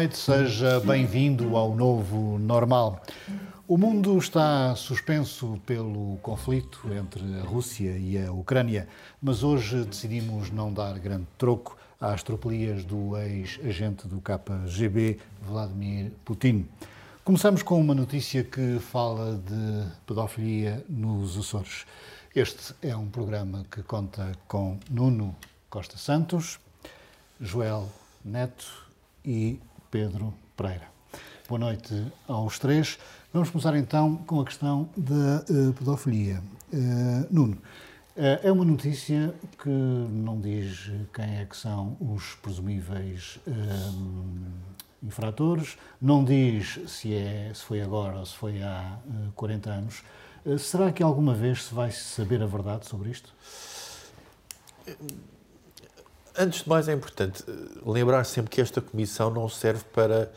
Noite, seja bem-vindo ao novo normal. O mundo está suspenso pelo conflito entre a Rússia e a Ucrânia, mas hoje decidimos não dar grande troco às tropelias do ex-agente do KGB, Vladimir Putin. Começamos com uma notícia que fala de pedofilia nos Açores. Este é um programa que conta com Nuno Costa Santos, Joel Neto e Pedro Pereira. Boa noite aos três. Vamos começar então com a questão da uh, pedofilia. Uh, Nuno, uh, é uma notícia que não diz quem é que são os presumíveis infratores, não diz se, é, se foi agora ou se foi há 40 anos. será que alguma vez se vai saber a verdade sobre isto? Antes de mais, é importante eh, lembrar sempre que esta comissão não serve para,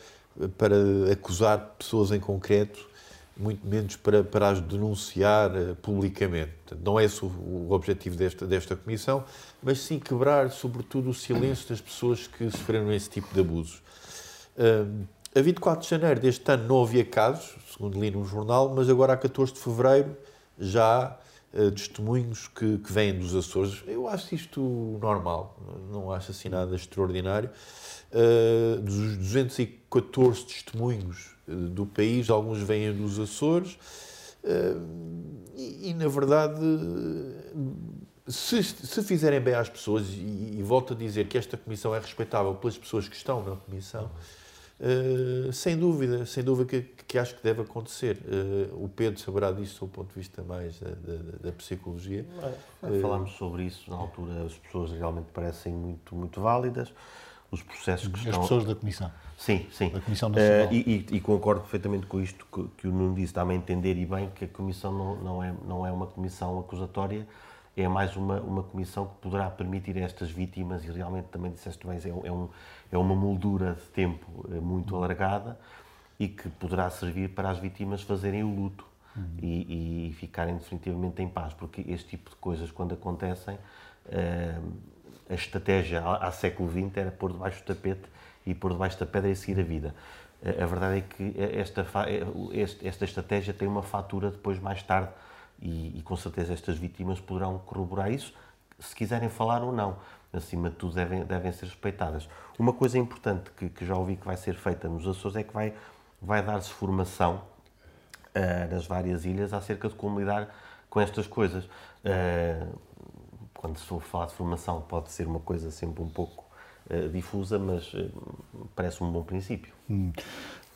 para acusar pessoas em concreto, muito menos para, para as denunciar eh, publicamente. Não é esse o, objetivo desta, desta comissão, mas sim quebrar, sobretudo, o silêncio das pessoas que sofreram esse tipo de abusos. Uh, a 24 de janeiro deste ano não havia casos, segundo li no jornal, mas agora a 14 de fevereiro já há uh, testemunhos que, que vêm dos Açores. Eu acho isto normal, não acho assim nada extraordinário. Uh, dos 214 testemunhos uh, do país, alguns vêm dos Açores. E, e, na verdade, se, se, fizerem bem às pessoas, e, e volto a dizer que esta comissão é respeitável pelas pessoas que estão na comissão, Uh, sem dúvida, sem dúvida que, que, acho que deve acontecer. Uh, o Pedro saberá disso do ponto de vista mais da, da, da psicologia. Uh, falámos sobre isso na altura, as pessoas realmente parecem muito, muito válidas. Os processos que as estão. As pessoas da Comissão. Sim, sim. Da Comissão Nacional. E, e, e, concordo perfeitamente com isto que, que o Nuno disse, dá-me a entender e bem que a Comissão não, não, é, não é uma comissão acusatória, é mais uma, uma comissão que poderá permitir a estas vítimas, e realmente também disseste bem, é, um, é uma moldura de tempo eh, muito alargada e que poderá servir para as vítimas fazerem o luto uhum. e, e, ficarem definitivamente em paz, porque este tipo de coisas, quando acontecem, uh, a estratégia há, século XX era pôr debaixo do tapete e pôr debaixo da pedra e seguir a vida. Uh, a verdade é que esta, esta estratégia tem uma fatura depois, mais tarde, e, e com certeza estas vítimas poderão corroborar isso, se quiserem falar ou não acima de tudo, devem, devem ser respeitadas. Uma coisa importante que, que já ouvi que vai ser feita nos Açores é que vai, vai dar-se formação uh, nas várias ilhas acerca de como lidar com estas coisas. Uh, quando se for falar de formação, pode ser uma coisa sempre um pouco uh, difusa, mas parece um bom princípio. Hum.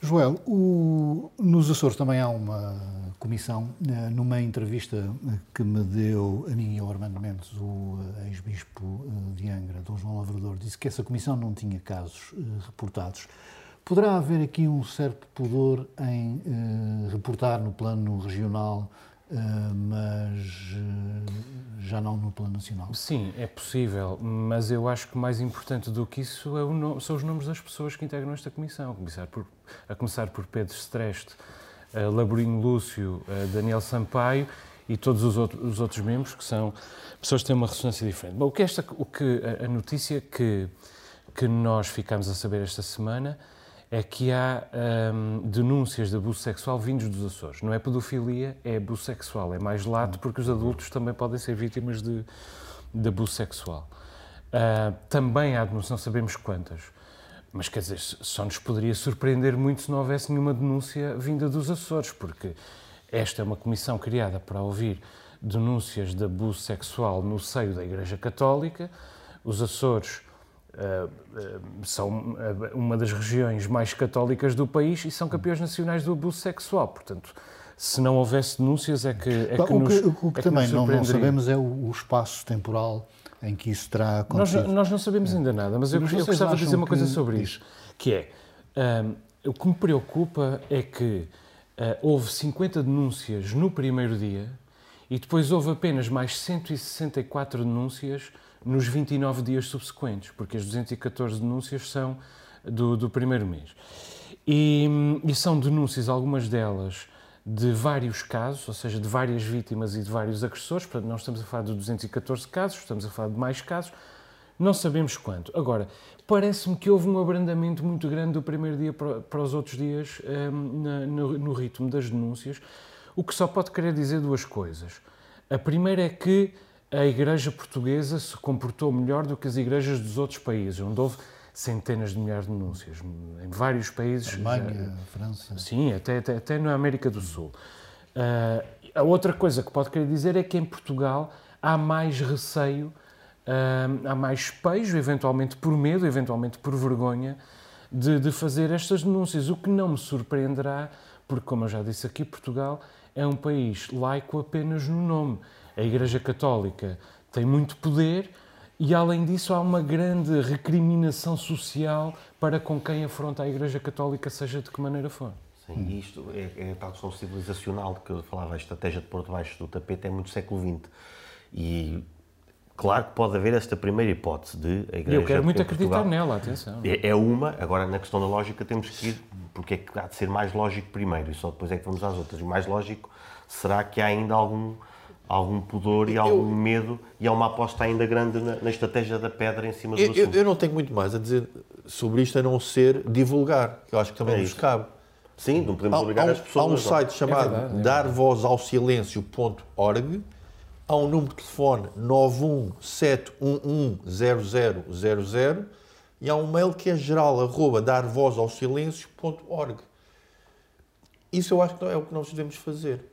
Joel, o, nos Açores também há uma comissão. Eh, numa entrevista eh, que me deu a mim e ao Armando Mendes, o eh, ex-bispo de Angra, Dom João Lavrador, disse que essa comissão não tinha casos reportados. Poderá haver aqui um certo pudor em reportar no plano regional mas uh, já não no plano nacional. Sim, é possível, mas eu acho que mais importante do que isso é no, são os nomes das pessoas que integram esta comissão, a começar por, a começar por Pedro Streste, uh, Laborinho Lúcio, Daniel Sampaio e todos os, os, outros membros que são pessoas que têm uma ressonância diferente. Bom, o que, esta, o que a, a notícia que, que nós ficamos a saber esta semana é que há hum, denúncias de abuso sexual vindos dos Açores. Não é pedofilia, é abuso sexual. É mais lato porque os adultos também podem ser vítimas de, de abuso sexual. Uh, também há denúncias, não sabemos quantas, mas quer dizer, só nos poderia surpreender muito se não houvesse nenhuma denúncia vinda dos Açores, porque esta é uma comissão criada para ouvir denúncias de abuso sexual no seio da Igreja Católica. Os Açores são uma das regiões mais católicas do país e são campeões nacionais do abuso sexual. Portanto, se não houvesse denúncias, é que, é que o que, nos, o que é também que não, não, sabemos é o, o, espaço temporal em que isso terá Nós, acontecido. nós não sabemos ainda nada, mas eu, eu gostava de dizer uma coisa sobre isto, que é, ahm, o que me preocupa é que ah, houve 50 denúncias no primeiro dia e depois houve apenas mais 164 denúncias nos 29 dias subsequentes, porque as 214 denúncias são do, do primeiro mês. E, e são denúncias, algumas delas, de vários casos, ou seja, de várias vítimas e de vários agressores. Portanto, não estamos a falar de 214 casos, estamos a falar de mais casos. Não sabemos quanto. Agora, parece-me que houve um abrandamento muito grande do primeiro dia para, os outros dias hum, no ritmo das denúncias, o que só pode querer dizer duas coisas. A primeira é que a Igreja Portuguesa se comportou melhor do que as igrejas dos outros países, onde houve centenas de milhares de denúncias. Em vários países. já- Alemanha, França. Sim, até, até, até na América do Sul. Ah, a outra coisa que pode querer dizer é que em Portugal há mais receio, ah, há mais pejo, eventualmente por medo, eventualmente por vergonha, de, de fazer estas denúncias, o que não me surpreenderá, porque, como eu já disse aqui, Portugal é um país laico apenas no nome. A Igreja Católica tem muito poder e, além disso, há uma grande recriminação social para com quem afronta a Igreja Católica, seja de que maneira for. Sim, e isto é, é a tal questão civilizacional de que eu falava, a estratégia de pôr debaixo do tapete é muito século XX. E claro que pode haver esta primeira hipótese de a Igreja eu quero muito em acreditar Portugal- nela, atenção. É, é uma, agora na questão da lógica temos que ir, porque é que há de ser mais lógico primeiro e só depois é que vamos às outras. O mais lógico será que há ainda algum, algum pudor e algum medo e há uma aposta ainda grande na, na estratégia da pedra em cima do Eu, eu- assunto. eu não tenho muito mais a dizer sobre isto a não ser divulgar, que eu acho que também É nos cabe. Sim, não podemos Há, obrigar há um- as pessoas. há um não. site chamado verdade, é darvozausilêncio.org, há um número de telefone 917110000 e há um mail que é geral, arroba darvozausilêncio.org. Isso eu acho que é o que nós devemos fazer.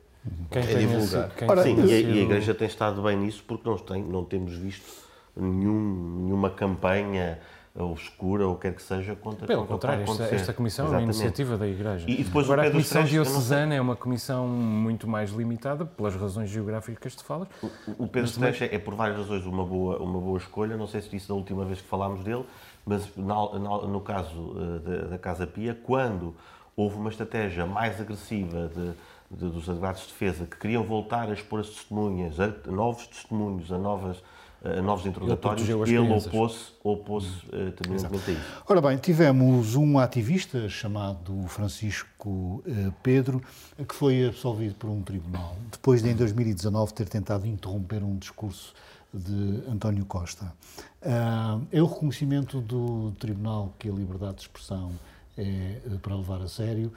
Quem é divulgar. esse- Ora, Sim, e a, e a Igreja tem estado bem nisso porque não, tem, não temos visto nenhum, nenhuma campanha ou escura ou quer que seja contra Pelo contrário, esta, esta comissão é uma Exatamente. iniciativa da Igreja. E- e depois o Agora, a comissão sei- diocesana é uma comissão muito mais limitada, pelas razões geográficas que falas. O- O Pedro Stresch é, por várias razões, uma boa, uma boa escolha. Não sei se disse da última vez que falámos dele, mas na- na- no caso eh, da, da Casa Pia, quando houve uma estratégia mais agressiva de- de- dos advogados de defesa que queriam voltar a expor as testemunhas, a, a novos testemunhos, a, novas, a novos interrogatórios, ele crianças. opôs-se opôs terminantemente a isso. Ora bem, tivemos um ativista chamado Francisco eh, Pedro, que foi absolvido por um tribunal, depois de, em 2019, ter tentado interromper um discurso de António Costa. Ah, é o reconhecimento do tribunal que a liberdade de expressão é eh, para levar a sério,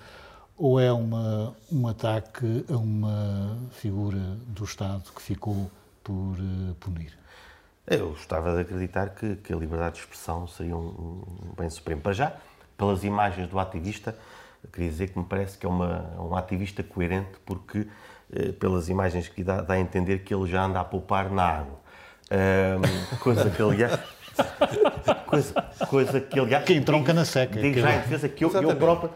ou é uma, um ataque a uma figura do Estado que ficou por eh, punir? Eu gostava de acreditar que, que a liberdade de expressão seria um, um bem supremo. Para já, pelas imagens do ativista, queria dizer que me parece que é uma, um ativista coerente, porque eh, pelas imagens que dá, dá a entender que ele já anda a poupar na água. Coisa que, aliás. Coisa, coisa que, aliás. Que entronca na seca. Digo já em defesa que eu, eu próprio.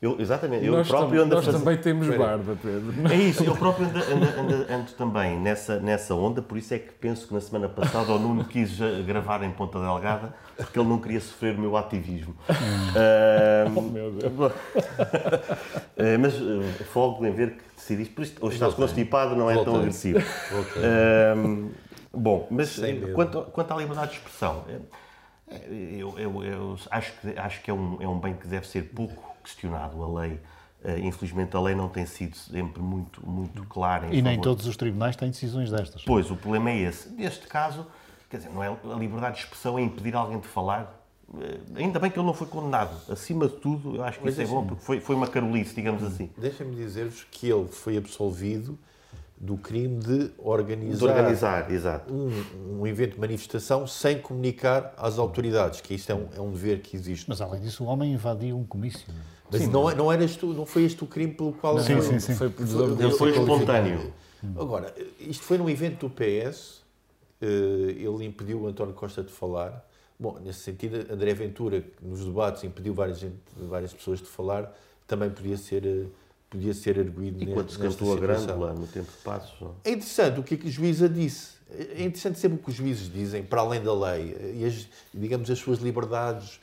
Eu, exatamente, eu nós próprio ando a nós fazer- também temos barba, Pedro. é isso, eu próprio ando, ando- ando- ando também nessa, nessa onda, por isso é que penso que na semana passada o Nuno quis gravar em Ponta Delgada, porque ele não queria sofrer o meu ativismo. Oh, meu Deus. eh, mas eh, folgo em ver que decidiste, por isso hoje estás constipado, não é tão Voltei. agressivo. Voltei. Ahm, bom, mas eh, quanto, quanto à liberdade de expressão, eu, eu- eu acho que, acho que é, um, é um bem que deve ser pouco questionado. A lei, eh, infelizmente, a lei não tem sido sempre muito, muito clara. em E nem favor- todos os tribunais têm decisões destas. Pois, o problema é esse. Neste caso, quer dizer, não é a liberdade de expressão é impedir alguém de falar. Eh, Ainda bem que ele não foi condenado. Acima de tudo, eu acho que Mas isso é bom, porque foi, foi uma carolice, digamos assim. Deixem-me dizer-vos que ele foi absolvido do crime de organizar, De organizar, exato. um, um evento de manifestação sem comunicar às autoridades, que isto é um, é um dever que existe. Mas além disso, o homem invadiu um comício. Mas não, é- não, eras tu, não foi este o crime pelo qual Sim, ele sim, sim. Foi Ele foi espontâneo. Agora, isto foi num evento do PS, eh, ele impediu o António Costa de falar. Bom, nesse sentido, André Ventura, que nos debates impediu várias, gente- várias pessoas de falar, também podia ser, eh, podia ser arguído E quando se cantou a grândola no tempo de passos, não? É interessante o que, é que a juíza disse. É interessante sempre o que os juízes dizem, para além da lei, e as, digamos as suas liberdades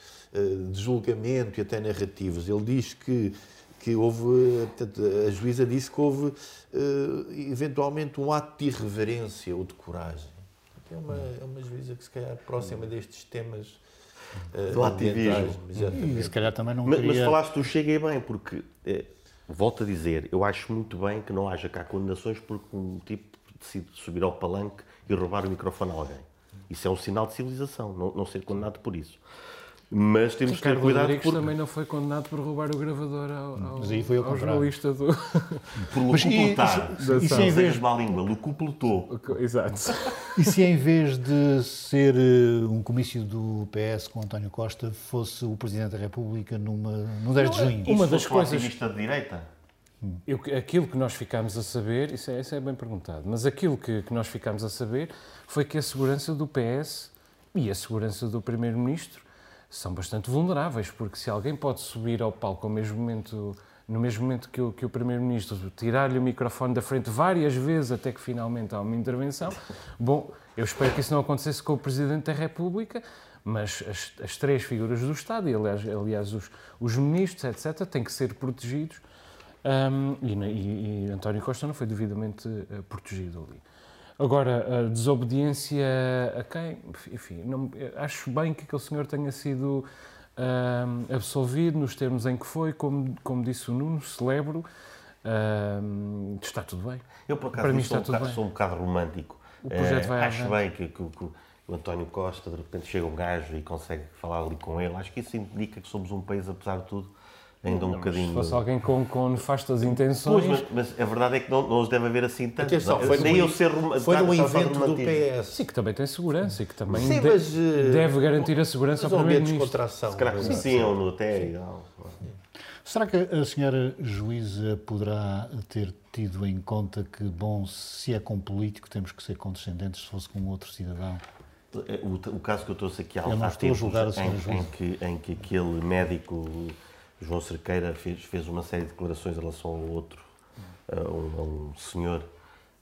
de julgamento e até narrativas. Ele diz que, que houve, portanto, a juíza disse que houve eh, eventualmente um ato de irreverência ou de coragem. É uma, é uma juíza que se calhar próxima destes temas eh, Do ativismo. E se calhar também não Mas, mas queria... falaste do Chega e bem, porque, eh, volto a dizer, eu acho muito bem que não haja cá condenações porque um tipo decide subir ao palanque e roubar o microfone a alguém. Isso é um sinal de civilização, não, não ser condenado por isso. Mas temos de ter Ricardo cuidado Rodrigues porque, também não foi condenado por roubar o gravador ao, ao, Mas aí foi ao ao jornalista do... por Mas e- e se- e se em vez- má língua, lucupletou. Exato. E se em vez de ser eh, um comício do PS com António Costa, fosse o Presidente da República numa, no 10 de junho? Uma das fosse coisas- ativista de direita? Eu- aquilo que nós ficámos a saber, isso é, isso é bem perguntado, mas aquilo que, que nós ficámos a saber foi que a segurança do PS e a segurança do Primeiro-Ministro são bastante vulneráveis, porque se alguém pode subir ao palco ao mesmo momento, no mesmo momento que o, que o Primeiro-Ministro, tirar-lhe o microfone da frente várias vezes até que finalmente há uma intervenção, bom, eu espero que isso não acontecesse com o Presidente da República, mas as, as três figuras do Estado, e aliás, aliás os, os ministros, etc., têm que ser protegidos um, e, e- e António Costa não foi devidamente eh, protegido ali. Agora, a desobediência a quem? Enfim, não- acho bem que aquele senhor tenha sido ahm, absolvido nos termos em que foi, como, como disse o Nuno, celebro, ahm, está tudo bem. Eu, por Para acaso, mim sou, está um tudo bocado, bem. sou um bocado romântico. O projeto Eh, vai Acho avante. bem que, que- que o António Costa, de repente, chega um gajo e consegue falar ali com ele. Acho que isso indica que somos um país, apesar de tudo, ainda um bocadinho... Se fosse alguém com, com nefastas Pois, intenções, mas, mas a verdade é que não, não os deve haver assim tanto. Atenção, Não, foi nem eu ser Foi de evento do. PS. sim, que também tem segurança e que também Sim, de- mas, eh, deve garantir a segurança ao um Primeiro-Ministro. Se calhar não é? conheciam no hotel e tal. Será que a senhora juíza poderá ter tido em conta que, bom, se é com um político temos que ser condescendentes se fosse com um outro cidadão? O, o caso que eu trouxe aqui há, Eu não há tempos, em, em que, em que aquele médico, João Cerqueira, fez, fez uma série de declarações em relação ao outro, a um, a um senhor,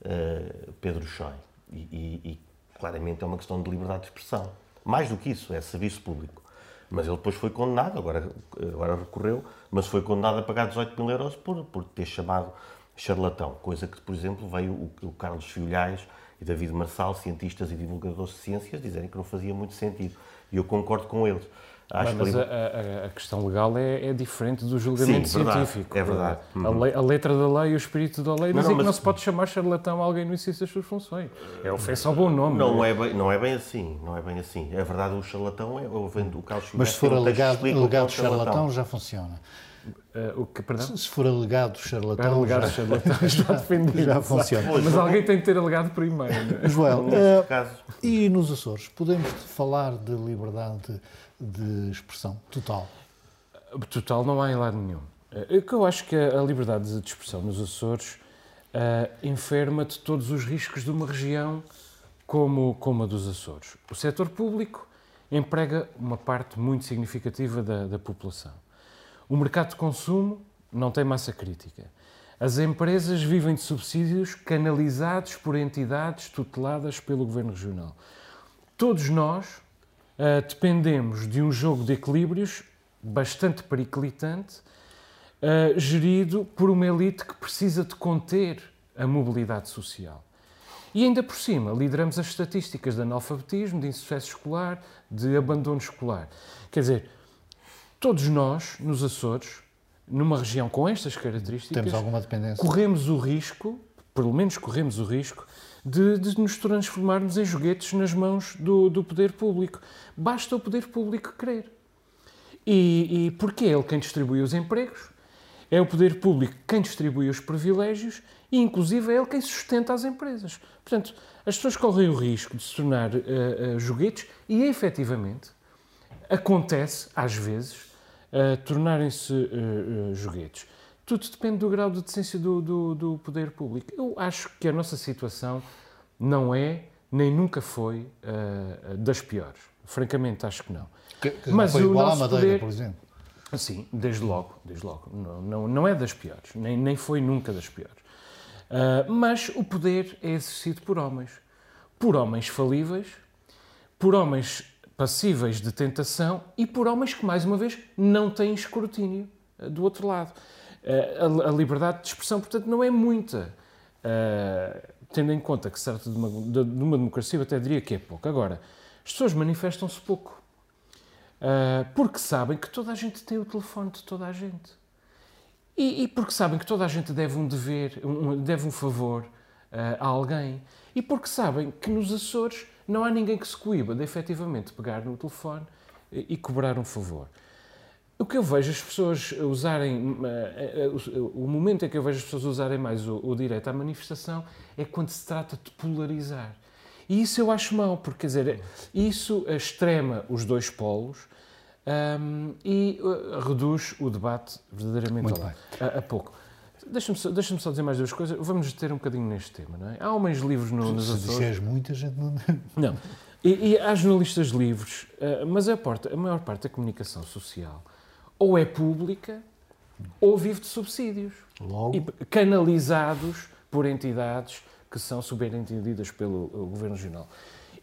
eh, Pedro Choi. E, e- e claramente é uma questão de liberdade de expressão. Mais do que isso, é serviço público. Mas ele depois foi condenado, agora, agora recorreu, mas foi condenado a pagar 18 mil euros por, por ter chamado charlatão. Coisa que, por exemplo, veio o, o Carlos Filhais e David Marçal, cientistas e divulgadores de ciências, dizerem que não fazia muito sentido. E eu concordo com eles. Acho mas que a, a- a questão legal é, é diferente do julgamento Sim, verdade, científico. é verdade. A, lei- a letra da lei e o espírito da lei Não, dizem não, que não mas- se pode chamar charlatão a alguém no exercício das suas funções. É ofensa ao bom nome. não, é bem, não é bem assim, não é bem assim. É verdade, o charlatão é o, o Filhais. Mas se for alegado, é alegado charlatão, já funciona. Eh, o que, perdão? Se for alegado charlatão, alegar já, charlatão está defendido. já funciona. Mas alguém tem de ter alegado primeiro. não é? Joel, Neste caso, e nos Açores, podemos falar de liberdade de expressão total? Total não há em lado nenhum. Eh, eu acho que a liberdade de expressão nos Açores eh, enferma de todos os riscos de uma região como, como a dos Açores. O setor público emprega uma parte muito significativa da, da população. O mercado de consumo não tem massa crítica. As empresas vivem de subsídios canalizados por entidades tuteladas pelo Governo Regional. Todos nós ah, dependemos de um jogo de equilíbrios bastante periclitante, ah, gerido por uma elite que precisa de conter a mobilidade social. E ainda por cima, lideramos as estatísticas de analfabetismo, de insucesso escolar, de abandono escolar. Quer dizer, todos nós, nos Açores, numa região com estas características, Temos alguma dependência? corremos o risco, pelo menos corremos o risco, de, de nos transformarmos em joguetes nas mãos do, do poder público. Basta o poder público querer. E, e porque é ele quem distribui os empregos, é o poder público quem distribui os privilégios e, inclusive, é ele quem sustenta as empresas. Portanto, as pessoas correm o risco de se tornar eh, eh, joguetes e, efetivamente, acontece, às vezes, uh, tornarem-se uh, joguetes. Tudo depende do grau de decência do, do, do, poder público. Eu acho que a nossa situação não é, nem nunca foi, uh, das piores. Francamente, acho que não. Que, que Mas não foi o igual à Madeira, poder- por exemplo. Sim, desde logo, desde logo. Não, não, não é das piores, nem, nem foi nunca das piores. Uh, mas o poder é exercido por homens. Por homens falíveis, por homens passíveis de tentação e por homens que, mais uma vez, não têm escrutínio uh, do outro lado. Uh, a, liberdade de expressão, portanto, não é muita. tendo em conta que se trata de uma, de uma democracia, eu até diria que é pouco. Agora, as pessoas manifestam-se pouco. porque sabem que toda a gente tem o telefone de toda a gente. E, porque sabem que toda a gente deve um dever, deve um favor a alguém. E porque sabem que nos Açores não há ninguém que se coíba de efetivamente pegar no telefone e, e cobrar um favor. O que eu vejo as pessoas usarem, uh, uh, o momento em que eu vejo as pessoas usarem mais o, o direito à manifestação é quando se trata de polarizar. E isso eu acho mau, porque quer dizer, isso extrema os dois polos um, e uh, reduz o debate verdadeiramente a, a, pouco. Deixa-me só, deixa só dizer mais duas coisas. Vamos ter um bocadinho neste tema, não é? Há homens livres no, nos Se disseres muita gente não... Não. E, e há jornalistas livres, uh, mas a, porta, a maior parte da comunicação social ou é pública ou vive de subsídios. Logo. E canalizados por entidades que são subentendidas pelo Governo Regional.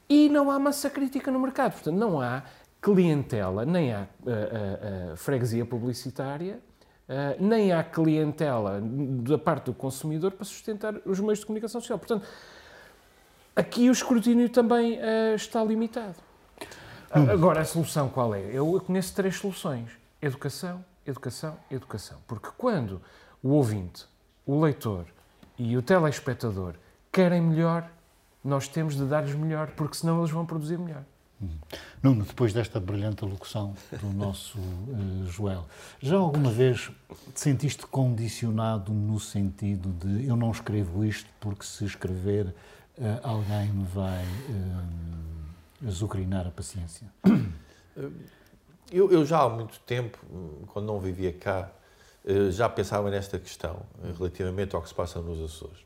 E não há massa crítica no mercado. Portanto, não há clientela, nem há uh, uh, freguesia publicitária, nem há clientela da parte do consumidor para sustentar os meios de comunicação social. Portanto, aqui o escrutínio também está limitado. Hum. Agora, a solução qual é? Eu conheço três soluções: educação, educação, educação. Porque quando o ouvinte, o leitor e o telespectador querem melhor, nós temos de dar-lhes melhor, porque senão eles vão produzir melhor. Nuno, depois desta brilhante locução do nosso uh, Joel, já alguma vez te sentiste condicionado no sentido de eu não escrevo isto porque se escrever uh, alguém me vai uh, azucrinar a paciência? Eu, eu, já há muito tempo, quando não vivia cá, já pensava nesta questão relativamente ao que se passa nos Açores.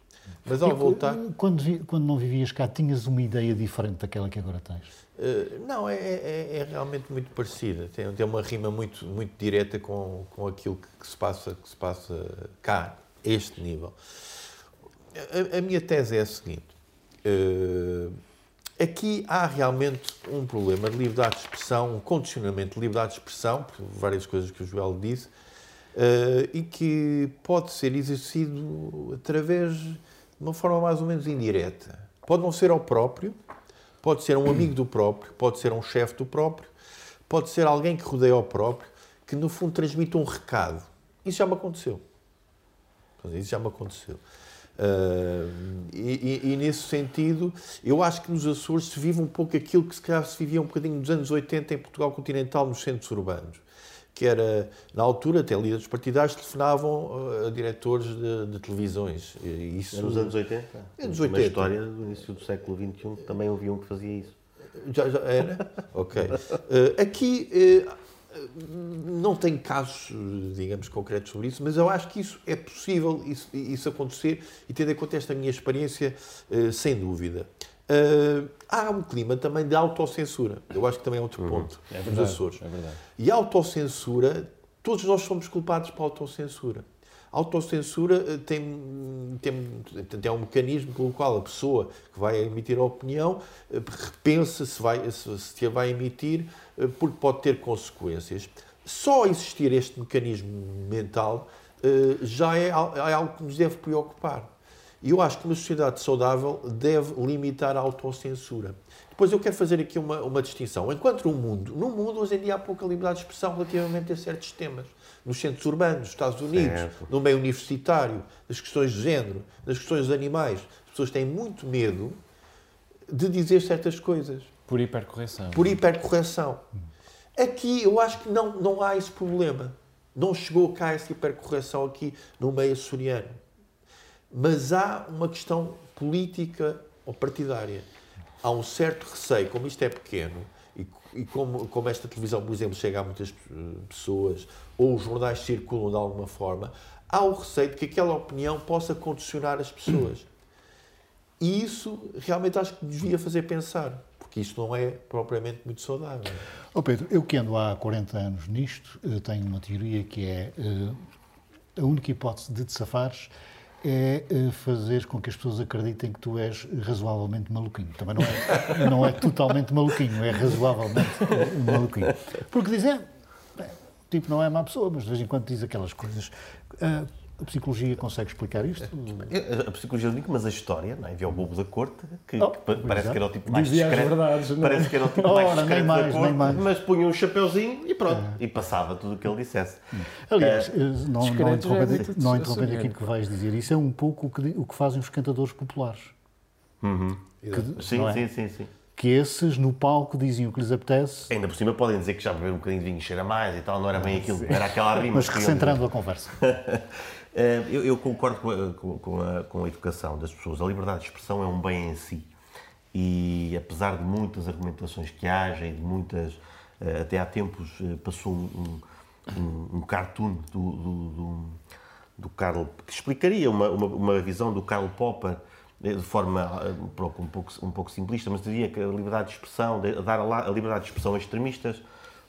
Mas ao voltar. Quando, quando não vivias cá, tinhas uma ideia diferente daquela que agora tens? Uh, não, é, é, é, realmente muito parecida. Tem, tem uma rima muito, muito direta com, com aquilo que, que, se passa, que se passa cá, a este nível. A, a minha tese é a seguinte. Uh, aqui há realmente um problema de liberdade de expressão, um condicionamento de liberdade de expressão, por várias coisas que o Joel disse, uh, e que pode ser exercido através de uma forma mais ou menos indireta. Pode não ser ao próprio, Pode ser um amigo do próprio, pode ser um chefe do próprio, pode ser alguém que rodeia o próprio, que no fundo transmite um recado. Isso já me aconteceu. Isso já me aconteceu. Uh, e, e, e, nesse sentido, eu acho que nos Açores se vive um pouco aquilo que se calhar se vivia um bocadinho nos anos 80 em Portugal continental, nos centros urbanos que era, na altura, até líderes partidários telefonavam uh, a diretores de, de televisões. Isso, nos anos 80? Anos 80. Na história do início do século XXI também havia um que fazia isso. Já, já era? ok. Uh, aqui uh, não tenho casos, digamos, concretos sobre isso, mas eu acho que isso é possível, isso, isso acontecer, e tendo em conta esta minha experiência, sem dúvida. Uh, há um clima também de autocensura. Eu acho que também é outro uhum. ponto é verdade, dos Açores. É verdade. E a autocensura, todos nós somos culpados pela autocensura. A autocensura eh, tem, tem, tem um mecanismo pelo qual a pessoa que vai emitir a opinião eh, repensa se, vai, se, se a vai emitir, eh, porque pode ter consequências. Só existir este mecanismo mental já é, é algo que nos deve preocupar. E eu acho que uma sociedade saudável deve limitar a autocensura. Depois eu quero fazer aqui uma, uma distinção. Enquanto no mundo, no mundo hoje em dia há pouca liberdade de expressão relativamente a certos temas. Nos centros urbanos, nos Estados Unidos, certo. no meio universitário, nas questões de género, nas questões dos animais. As pessoas têm muito medo de dizer certas coisas. Por hipercorreção. Por hipercorreção. Aqui eu acho que não, não há esse problema. Não chegou cá essa hipercorreção aqui no meio açoriano mas há uma questão política ou partidária. Há um certo receio, como isto é pequeno, e, e como, como, esta televisão, por exemplo, chega a muitas pessoas, ou os jornais circulam de alguma forma, há o receio de que aquela opinião possa condicionar as pessoas. E isso realmente acho que devia fazer pensar. que isto não é propriamente muito saudável. Oh Pedro, eu que ando há 40 anos nisto, tenho uma teoria que é a única hipótese de te safares é fazer com que as pessoas acreditem que tu és razoavelmente maluquinho. Também não é, não é totalmente maluquinho, é razoavelmente maluquinho. Porque dizem, o tipo não é má pessoa, mas de vez em quando diz aquelas coisas. Uh, a psicologia consegue explicar isto? A psicologia digo, mas a história, não é? Havia o bobo da corte, que, oh, que parece que era o tipo mais Dizia discreto. Verdades, não? É? Parece que era o tipo mais Ora, discreto mais, da corte, mais. mas punha um chapeuzinho e pronto. É. E passava tudo o que ele dissesse. Aliás, uh, não, não interrompendo, não interrompendo aquilo que vais dizer, isso é um pouco o que, o que fazem os cantadores populares. Uhum. Que, sim, é? sim, sim, sim que esses no palco dizem o que lhes apetece. Ainda por cima podem dizer que já beberam um bocadinho de vinho cheira mais e tal, não era bem aquilo, era aquela rima. Mas recentrando a conversa. Eh, eu, eu, concordo com a, com, a, com a, educação das pessoas. A liberdade de expressão é um bem em si. E apesar de muitas argumentações que haja e de muitas. Eh, até há tempos eh, passou um, um, um cartoon do, do, do, do Karl, que explicaria uma, uma, uma visão do Karl Popper de forma um pouco, um pouco simplista, mas diria que a liberdade de expressão, dar a liberdade de expressão a extremistas,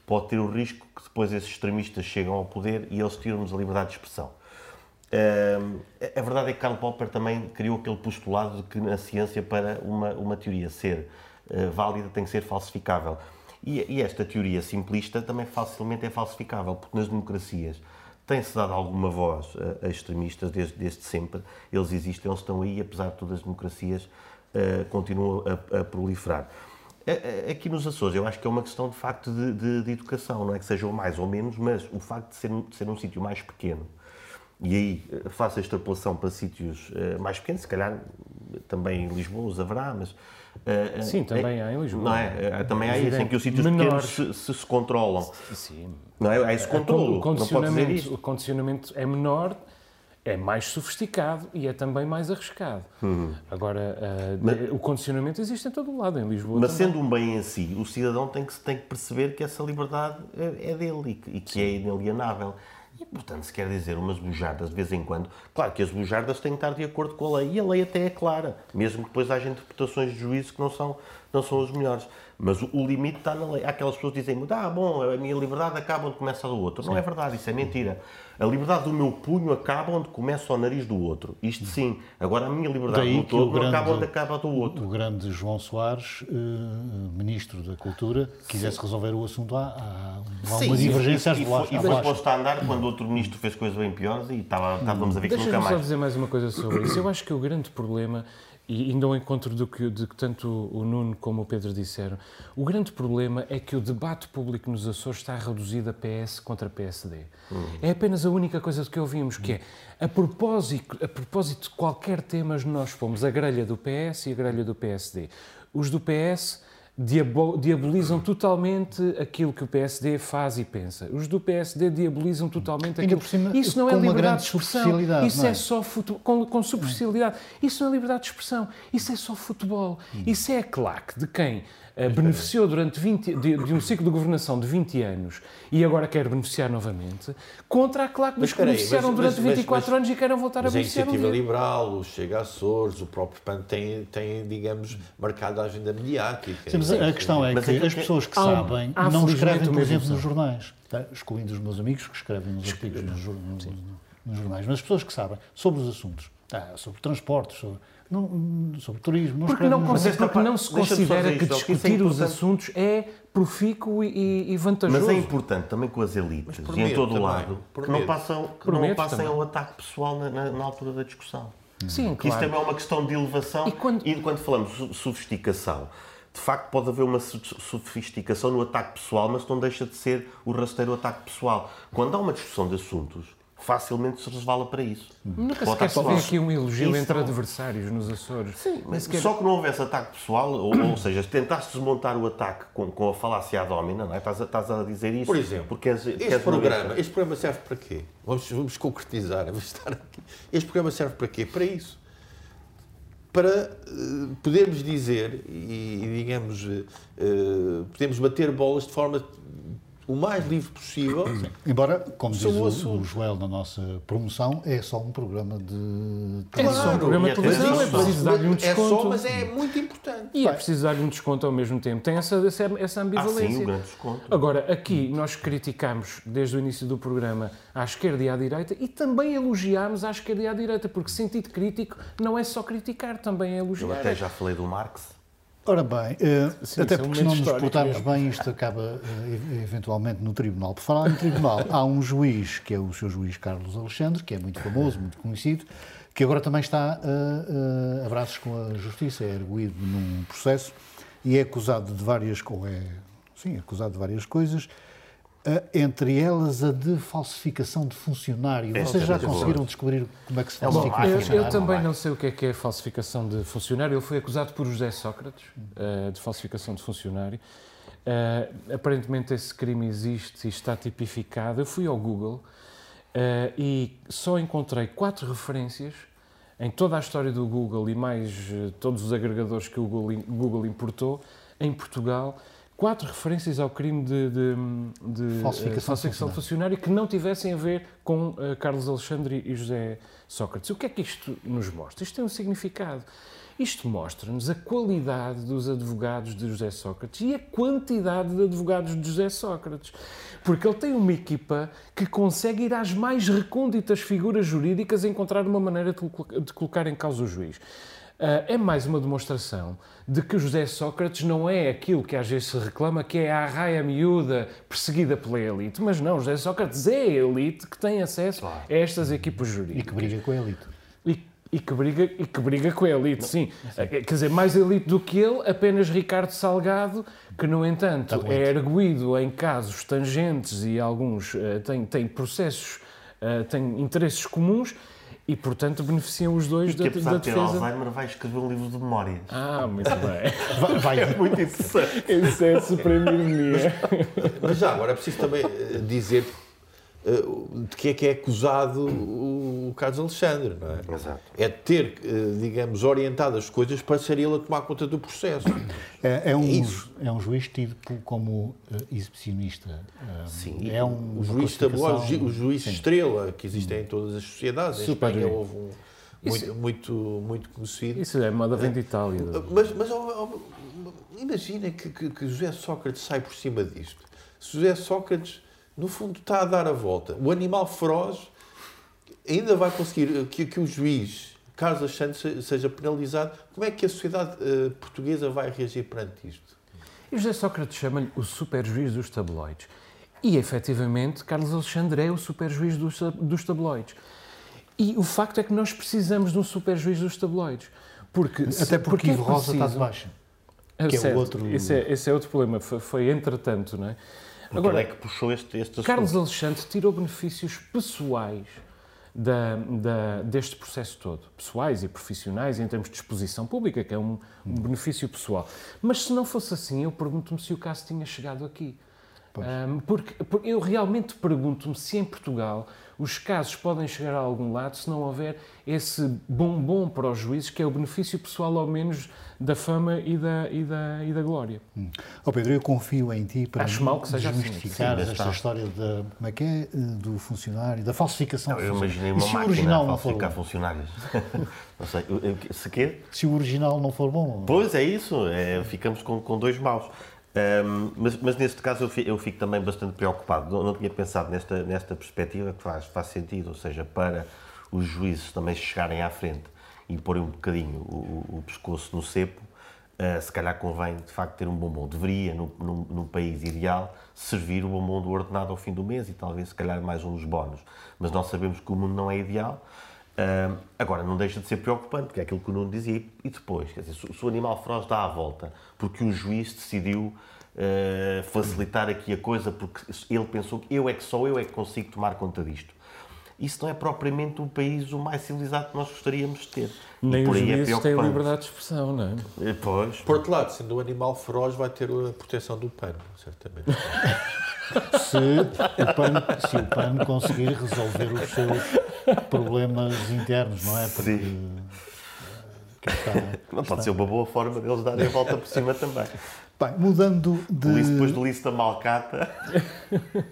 pode ter o risco que depois esses extremistas chegam ao poder e eles tiram-nos a liberdade de expressão. a verdade é que Karl Popper também criou aquele postulado de que a ciência, para uma, uma teoria ser uh, válida, tem que ser falsificável. E, e, esta teoria simplista também facilmente é falsificável, porque nas democracias tem-se dado alguma voz a, extremistas desde, desde, sempre. Eles existem, eles estão aí, apesar de todas as democracias, uh, continuam a, a proliferar. Aqui nos Açores, eu acho que é uma questão de facto de, de, de educação, não é que seja o mais ou menos, mas o facto de ser, de ser um sítio mais pequeno, e aí eh, faço a extrapolação para sítios uh, mais pequenos, se calhar também em Lisboa os haverá, mas. Uh, Sim, também é, há em Lisboa. Não é? também há isso, em que os sítios menores. pequenos se, se, se controlam. Sim. Não é? Há esse controle. O condicionamento, o condicionamento é menor, é mais sofisticado e é também mais arriscado. Uhum. Agora, uh, mas, o condicionamento existe em todo o lado, em Lisboa. Mas também. sendo um bem em si, o cidadão tem que, tem que perceber que essa liberdade é, é dele e que, e que é inalienável. E, portanto, se quer dizer umas bujardas de vez em quando, claro que as bujardas têm que estar de acordo com a lei, e a lei até é clara, mesmo que depois haja interpretações de juízo que não são, não são as melhores. Mas o, o limite está na lei. Há aquelas pessoas que dizem, ah, bom, a minha liberdade acaba onde começa a do outro. Sim. Não é verdade, isso é mentira. A liberdade do meu punho acaba onde começa o nariz do outro. Isto sim. Agora, a minha liberdade Daí do todo grande, acaba onde acaba do outro. O grande João Soares, uh, Ministro da Cultura, quisesse resolver o assunto, há, há, há uma divergência às bolachas. E foi posto a andar quando outro Ministro fez coisas bem piores e estava, estávamos a ver que nunca mais. Deixa-me só dizer mais uma coisa sobre isso. Eu acho que o grande problema e indo ao encontro do que, de que tanto o Nuno como o Pedro disseram, o grande problema é que o debate público nos Açores está reduzido a PS contra PSD. Uhum. É apenas a única coisa que ouvimos, que é, a propósito, a propósito de qualquer tema, nós fomos a grelha do PS e a grelha do PSD. Os do PS diabolizam totalmente aquilo que o PSD faz e pensa. Os do PSD diabolizam totalmente aquilo. Por cima, isso não é liberdade de expressão. Isso é? é? só futebol, com, com superficialidade. Isso não é liberdade de expressão. Isso é só futebol. Isso é a claque de quem beneficiou durante 20, de, de, um ciclo de governação de 20 anos e agora quer beneficiar novamente, contra a claque dos que beneficiaram mas, durante mas, 24 mas, anos e querem voltar a beneficiar. a Iniciativa um Liberal, o Chega Açores, o próprio PAN tem, tem, digamos, marcado a agenda mediática. Sim, mas a questão é que é as pessoas que sabem não escrevem, por exemplo, nos jornais, tá? excluindo os meus amigos que escrevem nos artigos nos, nos, nos jornais, mas as pessoas que sabem sobre os assuntos, tá? sobre transportes, sobre não, sobre turismo. Não porque não, porque não se considera que discutir os assuntos é profícuo e, e, vantajoso. Mas é importante também com as elites e em todo o lado que não, passam, que não passem ao ataque pessoal na, na, na, altura da discussão. Sim, que claro. Isso também é uma questão de elevação. E quando, e quando falamos de sofisticação, de facto pode haver uma sofisticação no ataque pessoal, mas não deixa de ser o rasteiro ataque pessoal. Quando há uma discussão de assuntos, facilmente se resvala para isso. Nunca sequer se vê aqui um elogio isso entre não... adversários nos Açores. Sim, mas sequer... só que não houvesse ataque pessoal, ou, ou seja, tentaste desmontar o ataque com, com a falácia à domina, não é? Estás a, estás a dizer isso Por exemplo, porque és, este, és programa, este programa serve para quê? Vamos, vamos concretizar, vamos estar aqui. Este programa serve para quê? Para isso. Para uh, podermos dizer e, digamos, uh, podemos bater bolas de forma o mais livre possível. Embora, como diz o o, Joel na nossa promoção, é só um programa de É só um programa de e televisão, é preciso dar-lhe um É desconto. só, mas é muito importante. E é preciso dar-lhe um desconto ao mesmo tempo. Tem essa, essa, essa Ah, ambivalência. sim, o grande desconto. Agora, aqui nós criticámos desde o início do programa à esquerda e à direita e também elogiámos à esquerda e à direita, porque sentido crítico não é só criticar, também é Eu elogiar. até já falei do Marx. Ora bem, eh, Sim, até é porque se não nos portarmos bem, isto acaba eh, eventualmente no tribunal. Por falar em tribunal, há um juiz, que é o seu juiz Carlos Alexandre, que é muito famoso, muito conhecido, que agora também está eh, eh, a braços com a justiça, é arguído num processo e é acusado de várias, ou é, sim, acusado de várias coisas, entre elas a de falsificação de funcionário. Essa Vocês já é conseguiram boa. descobrir como é que se É falsifica máquina. um Eu, funcionário? eu também não sei o que é que é falsificação de funcionário. Ele foi acusado por José Sócrates eh, de falsificação de funcionário. Eh, aparentemente esse crime existe e está tipificado. Eu fui ao Google eh, e só encontrei quatro referências em toda a história do Google e mais eh, todos os agregadores que o Google, Google importou em Portugal. Quatro referências ao crime de, de, de, eh, Falsificação de falsificação de funcionário que não tivessem a ver com eh, Carlos Alexandre e José Sócrates. O que é que isto nos mostra? Isto tem um significado. Isto mostra-nos a qualidade dos advogados de José Sócrates e a quantidade de advogados de José Sócrates. Porque ele tem uma equipa que consegue ir às mais recônditas figuras jurídicas e encontrar uma maneira de colocar em causa o juiz. Ah, é mais uma demonstração de que José Sócrates não é aquilo que às vezes se reclama que é a raia miúda perseguida pela elite. Mas não, José Sócrates é a elite que tem acesso a estas equipas E jurídicas. que briga com a elite. E, e que briga, e que briga com a elite, sim. Quer dizer, mais elite do que ele, apenas Ricardo Salgado, que, no entanto, é arguído em casos tangentes e alguns eh, têm, têm processos, eh, têm interesses comuns e, portanto, beneficiam os dois E da, que apesar da de ter defesa. Alzheimer vai escrever um livro de memórias. Ah, muito bem. Vai, vai- Muito interessante. Isso é suprema ironia. Mas já agora é preciso também eh, dizer de que é que é acusado o Carlos Alexandre, não é? Exato. É de ter, eh, digamos, orientado as coisas para ser ele a tomar conta do processo. É, é um, Isso. é um juiz tido como eh, exibicionista. Eh, Sim. É um, O juiz tabuado, classificação- o juiz Sim. estrela, que existem em todas as sociedades. Em Super Espanha bem. houve um Isso- muito, muito, muito conhecido. Isso é moda vem de Itália. Mas, mas ó, ó, imagina que, que, que José Sócrates sai por cima disto. Se José Sócrates, no fundo, está a dar a volta. O animal feroz ainda vai conseguir que, que o juiz, Carlos Alexandre, se- seja penalizado. Como é que a sociedade eh, portuguesa vai reagir perante isto? E José Sócrates chama-lhe o super juiz dos tabloides. E, efetivamente, Carlos Alexandre é o super juiz dos, dos tabloides. E o facto é que nós precisamos de um super juiz dos tabloides. Porque, Até porque é Ivo Rosa está de baixa. É que é o certo, outro- Esse é, esse é outro problema. Foi, foi entretanto, não é? Agora, ele é que puxou este, este assunto. Carlos Alexandre tirou benefícios pessoais da, da- deste processo todo. Pessoais e profissionais, em termos de exposição pública, que é um, um benefício pessoal. Mas se não fosse assim, eu pergunto-me se o caso tinha chegado aqui. Ahm, porque, porque eu realmente pergunto-me se em Portugal os casos podem chegar a algum lado se não houver esse bombom para os juízes, que é o benefício pessoal, ao menos, da fama e da, e da, e da glória. Ó Pedro, eu confio em ti para Acho mal que seja assim. desmistificar Sim, esta está. história da, como é que é, do funcionário, da falsificação Não, eu imaginei uma se o máquina original a não for falsificar bom? funcionários. não sei. eu- eu- Se quê? Se o original não for bom, Pois é isso, é, ficamos com, com dois maus. Ahm, mas, mas neste caso eu fico, eu fico também bastante preocupado. Não, não tinha pensado nesta, nesta perspectiva que faz, faz sentido, ou seja, para os juízes também chegarem à frente e porem um bocadinho o, o- pescoço no cepo, ah, se calhar convém de facto ter um bombom. Deveria, num, país ideal, servir o bombom do ordenado ao fim do mês e talvez se calhar mais uns bónus. Mas nós sabemos que o mundo não é ideal. Ah, agora, não deixa de ser preocupante, porque é aquilo que o Nuno dizia. E depois, quer dizer, se, o animal feroz dá a volta, porque o juiz decidiu ah, facilitar aqui a coisa, porque ele pensou que eu é que só eu é que consigo tomar conta disto. Isso não é propriamente o país o mais civilizado que nós gostaríamos de ter. E Nem por os aí é têm liberdade de expressão, não é? Eh, Pois. Por outro lado, sendo um animal feroz, vai ter a proteção do pano, certamente. se o PAN, se o PAN conseguir resolver os seus problemas internos, não é? Porque, Sim. Que está, Não pode ser uma boa forma deles darem a volta por cima também. Bem, mudando de. Lice- Depois do Lice da Malcata.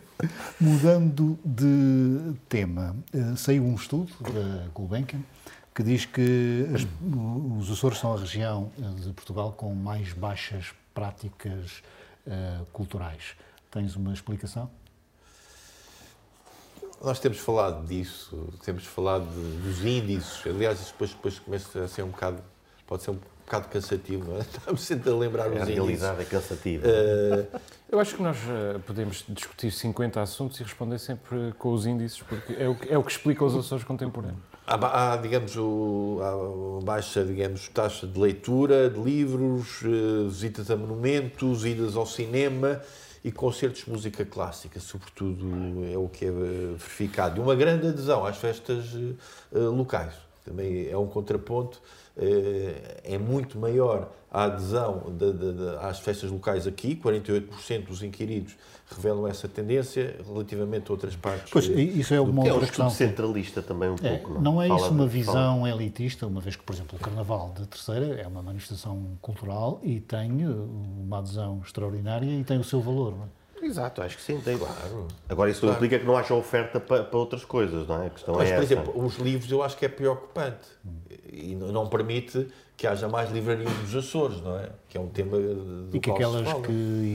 Mudando de tema, eh, saiu um estudo da Gulbenkian que diz que as- os Açores são a região eh, de Portugal com mais baixas práticas eh, culturais. Tens uma explicação? Nós temos falado disso, temos falado dos índices. Aliás, isso depois, depois começa a ser um bocado, pode ser um bocado cansativo, não é? Estamos sempre a lembrar os A índices. realidade é cansativa. Eh, Eu acho que nós eh, podemos discutir 50 assuntos e responder sempre com os índices, porque é o que, é o que explica os Açores contemporâneos. Há, há, digamos, o, há baixa, digamos, taxa de leitura, de livros, eh, visitas a monumentos, idas ao cinema e concertos de música clássica, sobretudo é o que é verificado. E uma grande adesão às festas locais. Também é um contraponto. Eh, É muito maior a adesão de- de- de- às festas locais aqui, 48% dos inquiridos revelam essa tendência relativamente a outras partes. Pois, isso é uma é um outra estudo questão. centralista também um É, pouco. não é Fala isso de- uma fala- visão elitista, uma vez que, por exemplo, o Carnaval de Terceira é uma manifestação cultural e tem eh, uma adesão extraordinária e tem o seu valor. Não é? Exato, acho que sim, tem. Claro. Agora, isso Claro. implica que não haja oferta para, para outras coisas, não é? A questão Mas, é por essa. exemplo, os livros eu acho que é preocupante e não permite que haja mais livraria dos Açores, não é? Que é um tema do E que aquelas fala. que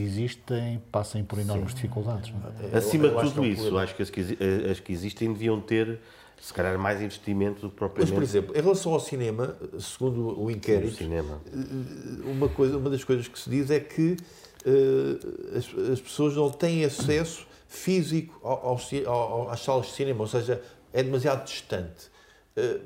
existem passem por enormes dificuldades. Não é? Eu- Acima eu de acho tudo que é um isso, problema. acho que as que, eh, as que existem deviam ter, se calhar, mais investimento do que Mas, propriamente por exemplo, em relação ao cinema, segundo o inquérito, cinema. uma, coisa, uma das coisas que se diz é que eh, as, as pessoas não têm acesso físico ao, ao ao- às salas de cinema, ou seja, é demasiado distante. Eh,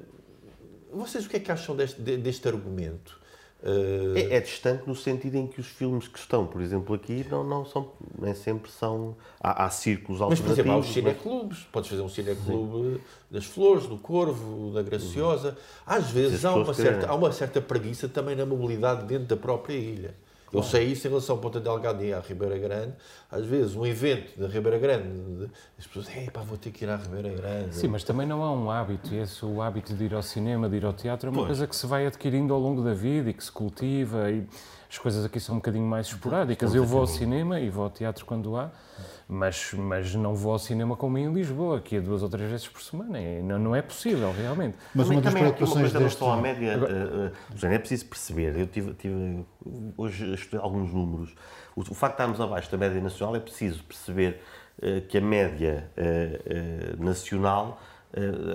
vocês o que é que acham deste, de- deste argumento? Eh, É, é distante no sentido em que os filmes que estão, por exemplo, aqui, não, não são, nem sempre são. Há, há círculos Mas, por exemplo, há os alternativos. cineclubes. Podes fazer um cineclube das Flores, do Corvo, da Graciosa. Às vezes há uma, certa, há uma certa preguiça também na mobilidade dentro da própria ilha. Eu sei isso em relação ao Ponta Delgado e à Ribeira Grande. Às vezes, um evento da Ribeira Grande, as pessoas dizem, pá, vou ter que ir à Ribeira Grande. Sim, mas também não há um hábito, e esse, o hábito de ir ao cinema, de ir ao teatro, é uma Pois. coisa que se vai adquirindo ao longo da vida e que se cultiva, e as coisas aqui são um bocadinho mais esporádicas. Eu vou ao cinema e vou ao teatro quando há, mas, mas não vou ao cinema como em Lisboa, que é duas ou três vezes por semana, não, não é possível, realmente. Mas também, uma das uma preocupações em deste. à média. eh, eh, José, é preciso perceber. Eu tive, tive hoje estudei alguns números. O, o facto de estarmos abaixo da média nacional é preciso perceber eh, que a média eh, nacional,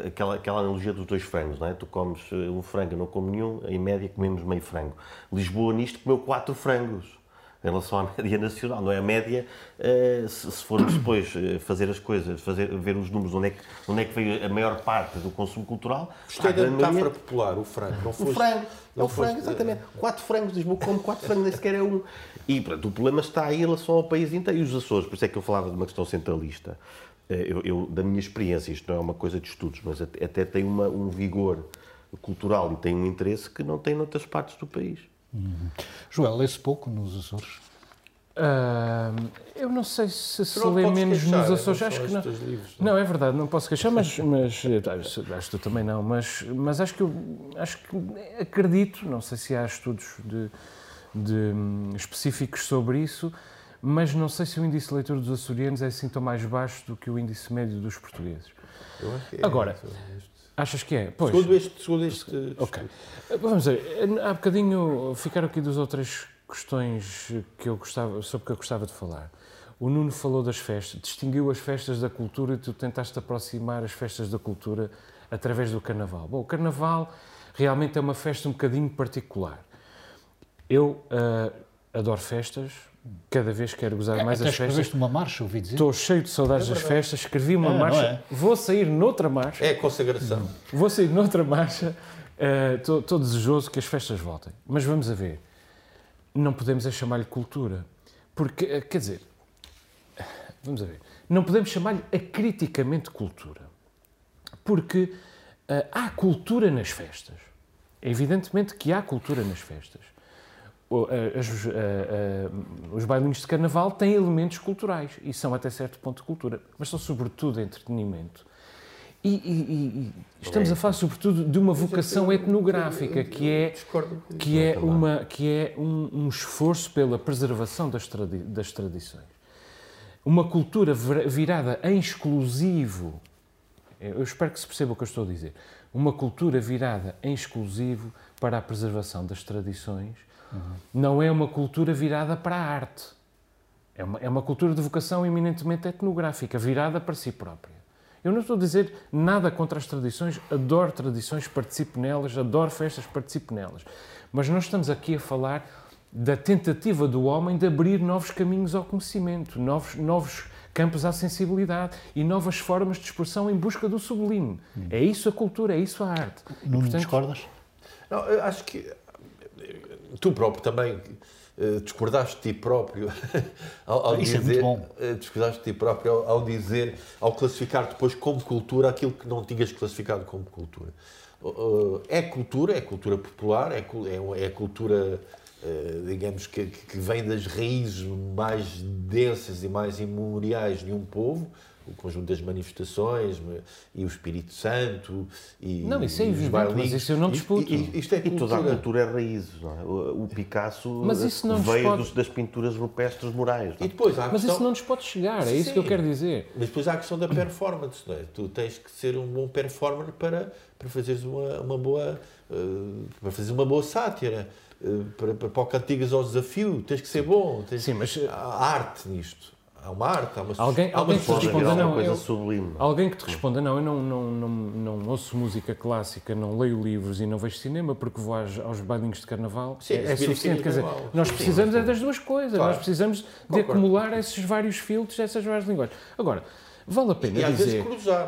aquela, aquela analogia dos dois frangos, não é? Tu comes um frango, eu não como nenhum, em média comemos meio frango. Lisboa nisto comeu quatro frangos. Em relação à média nacional, não é? A média, eh, se, formos depois eh, fazer as coisas, fazer, ver os números, onde é, que, onde é que veio a maior parte do consumo cultural, Gostei a da grande maioria- metáfora popular, o frango. Não o foste- frango, é não o frango, foste- exatamente. Quatro frangos, Lisboa come quatro frangos, nem sequer é um. E pronto, o problema está aí em relação ao país inteiro e os Açores, por isso é que eu falava de uma questão centralista. Eh, Eu, eu, da minha experiência, isto não é uma coisa de estudos, mas até, até tem uma, um vigor cultural e tem um interesse que não tem noutras partes do país. Joel, lê-se pouco nos Açores. Ah, eu não sei se se não lê menos queixar nos Açores, acho que não. livros, Não, é verdade, não posso queixar, mas, mas acho, que tu também não, mas, mas acho que eu acho que acredito, não sei se há estudos de, de, específicos sobre isso, mas não sei se o índice de leitura dos açorianos é assim tão mais baixo do que o índice médio dos portugueses. Eu acho que é Agora, isso. Achas que é? Pois. Segundo este, segundo este Ok. Vamos ver, há bocadinho ficaram aqui duas ou três questões que eu gostava, sobre que eu gostava de falar. O Nuno falou das festas, distinguiu as festas da cultura e tu tentaste aproximar as festas da cultura através do Carnaval. Bom, o Carnaval realmente é uma festa um bocadinho particular. Eu ah, adoro festas, cada vez quero gozar mais Até as festas. escreveste uma marcha, ouvi dizer. Estou cheio de saudades das festas, escrevi uma É, marcha, é? vou sair noutra marcha. É a consagração. Vou sair noutra marcha. Estou desejoso que as festas voltem. Mas vamos a ver. Não podemos é chamar-lhe cultura. Porque, eh, quer dizer, vamos a ver. Não podemos chamar-lhe acriticamente cultura. Porque eh, há cultura nas festas. Evidentemente que há cultura nas festas. Os bailinhos de carnaval têm elementos culturais e são até certo ponto cultura, mas são sobretudo entretenimento. E, e, e estamos a falar, sobretudo, de uma vocação etnográfica, que é, que é, uma, que é um, um esforço pela preservação das, tradi das tradições. Uma cultura virada em exclusivo, eu espero que se perceba o que eu estou a dizer, uma cultura virada em exclusivo para a preservação das tradições, uhum. não é uma cultura virada para a arte. É uma, é uma cultura de vocação eminentemente etnográfica, virada para si própria. Eu não estou a dizer nada contra as tradições, adoro tradições, participo nelas, adoro festas, participo nelas. Mas nós estamos aqui a falar da tentativa do homem de abrir novos caminhos ao conhecimento, novos, novos campos à sensibilidade e novas formas de expressão em busca do sublime. Hum. É isso a cultura, é isso a arte. Não Portanto, discordas? Não, eu acho que tu próprio também eh, discordaste de ti próprio ao, ao Isso dizer, é muito bom. Eh, discordaste de ti próprio ao, ao, dizer, ao classificar depois como cultura aquilo que não tinhas classificado como cultura. É cultura, é cultura popular, é, é, é cultura, eh, digamos, que, que vem das raízes mais densas e mais imemoriais de um povo, o conjunto das manifestações e o Espírito Santo e Não, isso é evidente, mas isso eu não disputo. E, isto é e toda a cultura é raiz, não é? O, Picasso veio pode... das pinturas rupestres morais. E depois há mas questão... isso não nos pode chegar, é Sim, isso que eu quero dizer. Mas depois há a questão da performance, não é? Tu tens que ser um bom performer para, para fazeres uma, uma boa... Uh, para fazer uma boa sátira. Uh, para, para, para o Cantigas ao desafio, tens que ser bom. Tens... Sim, mas... Há arte nisto. Há uma arte, há uma Alguém, há alguém que te responda, não, coisa eu, sublime. Alguém que te responda, não, eu não, não, não, não ouço música clássica, não leio livros e não vejo cinema porque vou aos, aos bailinhos de carnaval. Sim, é, é suficiente. Quer dizer, nós precisamos é das duas coisas. Claro. Nós precisamos de Concordo. acumular esses vários filtros, essas várias linguagens. Agora, Vale a pena e, dizer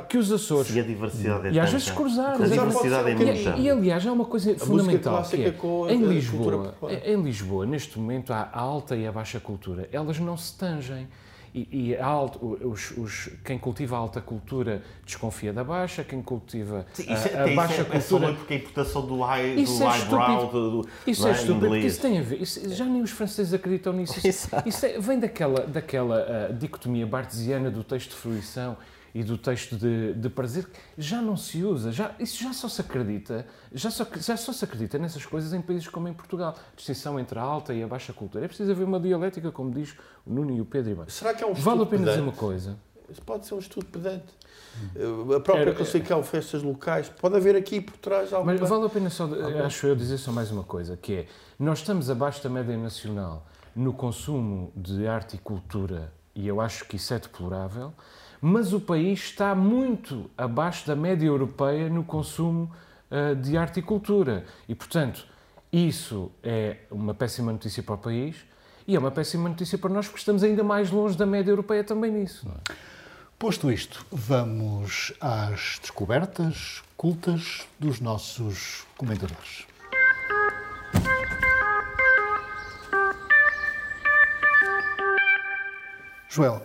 que os Açores. E a diversidade é E às vezes cruzar. A diversidade é muita. E, e, aliás, há uma coisa a fundamental que é, em Lisboa, em Lisboa, neste momento, há a alta e a baixa cultura. Elas não se tangem. E, e alto, os, os, quem cultiva a alta cultura desconfia da baixa, quem cultiva Sim, a, é- a baixa é, cultura. É porque a importação do, high, isso do é highbrow. Do, isso é, é estúpido, porque isso tem a ver. Isso, já nem os franceses acreditam nisso. Isso, isso é, vem daquela, daquela uh, dicotomia bartesiana do texto de fruição e do texto de, de prazer, já não se usa, já, isso já só se acredita, já só, já só se acredita nessas coisas em países como em Portugal. Distinção entre a alta e a baixa cultura. É preciso haver uma dialética, como diz o Nuno e o Pedro. Iban. Será que é um estudo Vale a pena dizer uma coisa. Isso pode ser um estudo pedante. Hum. A própria classificação festas locais, pode haver aqui por trás alguma... Mas vale a pena só, acho eu, dizer só mais uma coisa, que é, nós estamos abaixo da média nacional no consumo de arte e cultura, e eu acho que isso é deplorável, mas o país está muito abaixo da média europeia no consumo uh, de arte e cultura. E, portanto, isso é uma péssima notícia para o país e é uma péssima notícia para nós porque estamos ainda mais longe da média europeia também nisso. É? Posto isto, vamos às descobertas cultas dos nossos comentadores. Joel,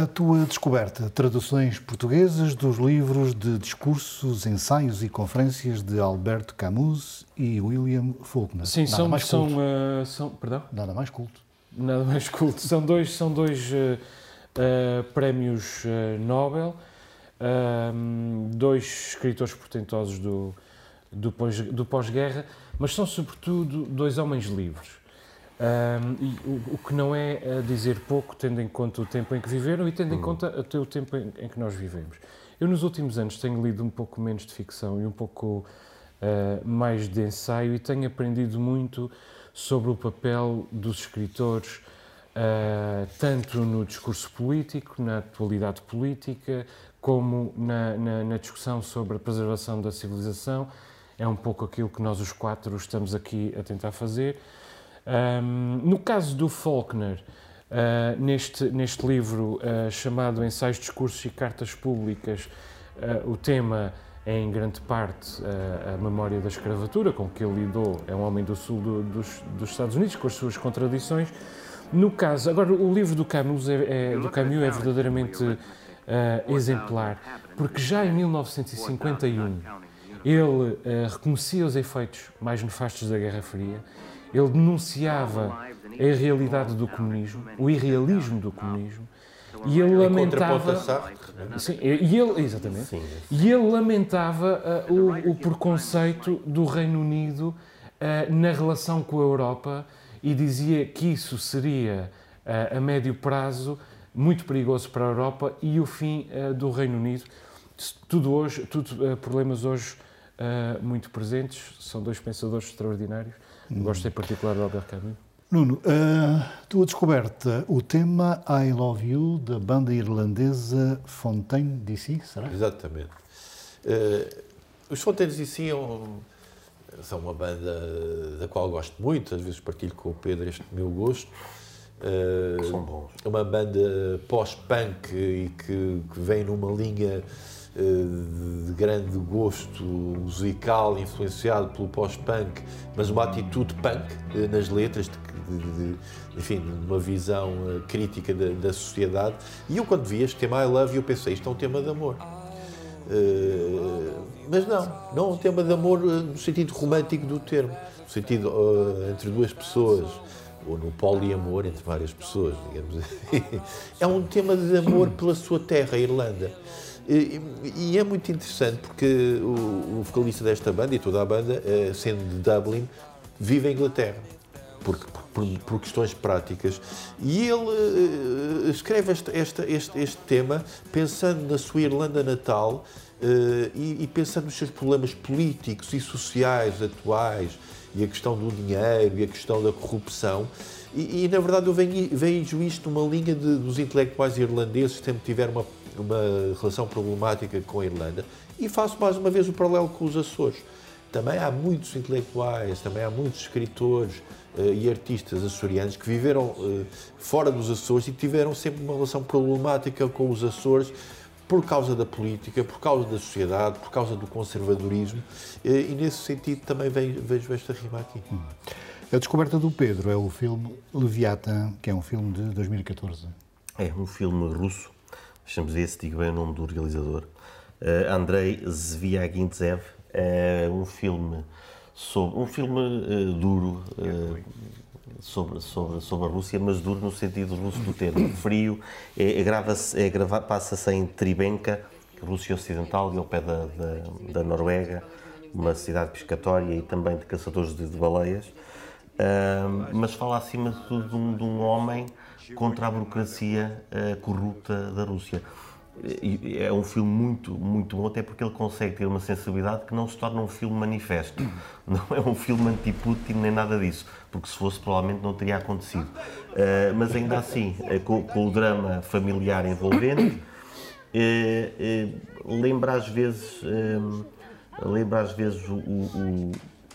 a tua descoberta, traduções portuguesas dos livros de discursos, ensaios e conferências de Alberto Camus e William Faulkner. Sim, Nada são, mais são, uh, são, perdão? Nada mais culto. Nada mais culto. São dois, são dois uh, uh, prémios Nobel, dois escritores portentosos do, do pós-guerra, mas são sobretudo dois homens livres. Um, e o, o, que não é dizer pouco, tendo em conta o tempo em que viveram e tendo em hum. conta até o tempo em, em, que nós vivemos. Eu, nos últimos anos, tenho lido um pouco menos de ficção e um pouco uh, mais de ensaio e tenho aprendido muito sobre o papel dos escritores, uh, tanto no discurso político, na atualidade política, como na, na, na discussão sobre a preservação da civilização. É um pouco aquilo que nós, os quatro, estamos aqui a tentar fazer. Um, no caso do Faulkner, uh, neste, neste livro uh, chamado Ensaios, Discursos e Cartas Públicas, uh, o tema é em grande parte a memória da escravatura, com que ele lidou, é um homem do sul do, dos, dos, Estados Unidos, com as suas contradições. No caso, agora o livro do Camus é, é do Camus é verdadeiramente exemplar, porque já em 1951 ele reconhecia os efeitos mais nefastos da Guerra Fria, ele denunciava a irrealidade do comunismo, o irrealismo do comunismo, E ele lamentava. é? Sim, e ele, exatamente. Sim. E ele lamentava uh, o, o preconceito do Reino Unido uh, na relação com a Europa e dizia que isso seria, uh, a médio prazo, muito perigoso para a Europa e o fim uh, do Reino Unido. Tudo hoje, tudo uh, problemas hoje uh, muito presentes. São dois pensadores extraordinários. Gosto em particular de Albert Camus. Nuno, a tua descoberta, o tema I Love You da banda irlandesa Fontaine DC, será? Exatamente. Eh, os Fonteiros DC é um- são uma banda da qual gosto muito, às vezes partilho com o Pedro este meu gosto. Eh, São bons. É uma banda pós-punk e que, que vem numa linha de grande gosto musical, influenciado pelo pós-punk, mas uma atitude punk eh, nas letras, de, de- de- enfim, uma visão eh, crítica da, da sociedade. E eu, quando vi este tema I Love eu pensei, isto é um tema de amor. Eh, mas não, não é um tema de amor eh, no sentido romântico do termo, no sentido eh, entre duas pessoas, ou no poliamor entre várias pessoas, digamos assim. É um tema de amor pela sua terra, a Irlanda. E, e é muito interessante porque o, o vocalista desta banda e toda a banda, eh, sendo de Dublin, vive em Inglaterra. Porque, por, por questões práticas. E ele eh, escreve este, esta- este, este tema pensando na sua Irlanda natal eh, e, e pensando nos seus problemas políticos e sociais atuais e a questão do dinheiro e a questão da corrupção. E, e, na verdade eu vejo isto numa linha de- dos intelectuais irlandeses que sempre tiveram uma, uma relação problemática com a Irlanda. E faço mais uma vez o paralelo com os Açores. Também há muitos intelectuais, também há muitos escritores eh, e artistas açorianos que viveram eh, fora dos Açores e tiveram sempre uma relação problemática com os Açores por causa da política, por causa da sociedade, por causa do conservadorismo eh, e nesse sentido também vejo, vejo esta rima aqui. A descoberta do Pedro é o filme Leviathan, que é um filme de 2014. É um filme russo, deixamos ver se digo bem o nome do realizador, eh, Andrei Zviagintsev. É um filme sobre um filme eh, duro eh, sobre, sobre, sobre a Rússia, mas duro no sentido russo do termo. Frio, é, é, grava-se- é grava- passa-se em Tribenka, Rússia Ocidental, e ao pé da, da, da Noruega, uma cidade pescatória e também de caçadores de, de baleias. Ahm, mas fala acima de tudo de um, de um homem contra a burocracia ah, corrupta da Rússia. É um filme muito, muito bom, até porque ele consegue ter uma sensibilidade que não se torna um filme manifesto. Não é um filme anti-Putin nem nada disso, porque se fosse provavelmente não teria acontecido. Ah, mas ainda assim, eh, com, com o drama familiar envolvente, lembra às vezes lembra às vezes o, o, o-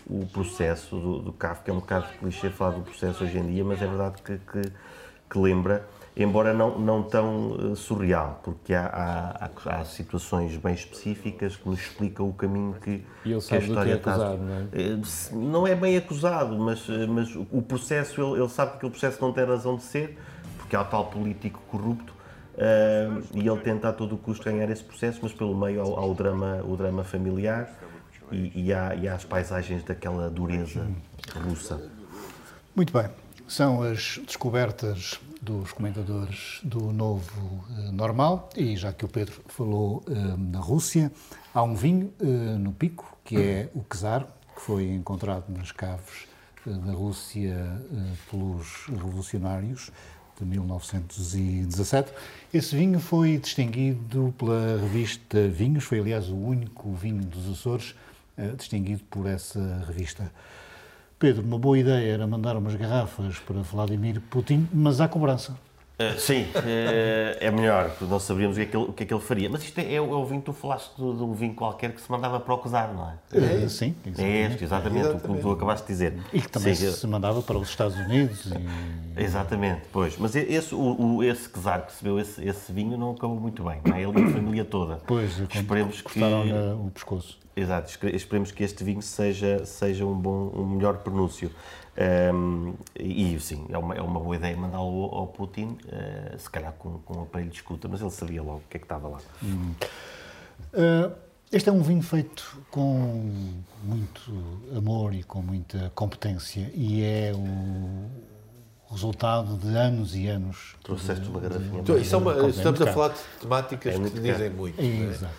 o processo do, do Kafka, é um bocado clichê falar do processo hoje em dia, mas é verdade que, que, que lembra, embora não, não tão eh, surreal, porque há, há, há- há situações bem específicas que nos explicam o caminho que, E ele que a do que é história está. acusado, não é? Eh, Não é bem acusado, mas, eh, mas o processo, ele, ele sabe que aquele processo não tem razão de ser, porque há o tal político corrupto, eh, e ele tenta a todo o custo ganhar esse processo, mas pelo meio há, o- há o, drama, o drama familiar e, e, há, e há as paisagens daquela dureza russa. Muito bem. São as descobertas dos comentadores do novo eh, normal. E já que o Pedro falou eh, na Rússia, há um vinho eh, no Pico, que é o Czar, que foi encontrado nas caves eh, da Rússia eh, pelos revolucionários de 1917. Esse vinho foi distinguido pela revista Vinhos, foi aliás o único vinho dos Açores eh, distinguido por essa revista. Pedro, uma boa ideia era mandar umas garrafas para Vladimir Putin, mas há cobrança. Eh, sim, eh, é melhor, porque não saberíamos o que, é que ele, o que é que ele faria. Mas isto é, é o é vinho que tu falaste de, um vinho qualquer que se mandava para o Cosar, não é? Eh, sim, É exatamente. este, exatamente, o que tu acabaste de dizer. E que também Sim, se mandava para os Estados Unidos. E... Exatamente, pois. Mas esse, o, o, esse czar que recebeu esse, esse vinho não acabou muito bem, não é? Ele e a família toda. Pois, Esperemos que, o pescoço. exato, esperemos que este vinho seja, seja um, bom, um melhor pronúncio. Ahm, e sim, é uma, é uma boa ideia mandá-lo ao, ao Putin, eh, se calhar com, com um aparelho de escuta, mas ele sabia logo o que é que estava lá. Uh, este é um vinho feito com muito amor e com muita competência e é o, resultado de anos e anos. Trouxeste uma garrafinha. Então, é uma- de- estamos a de- falar de temáticas É que dizem muito. É, é? Exato.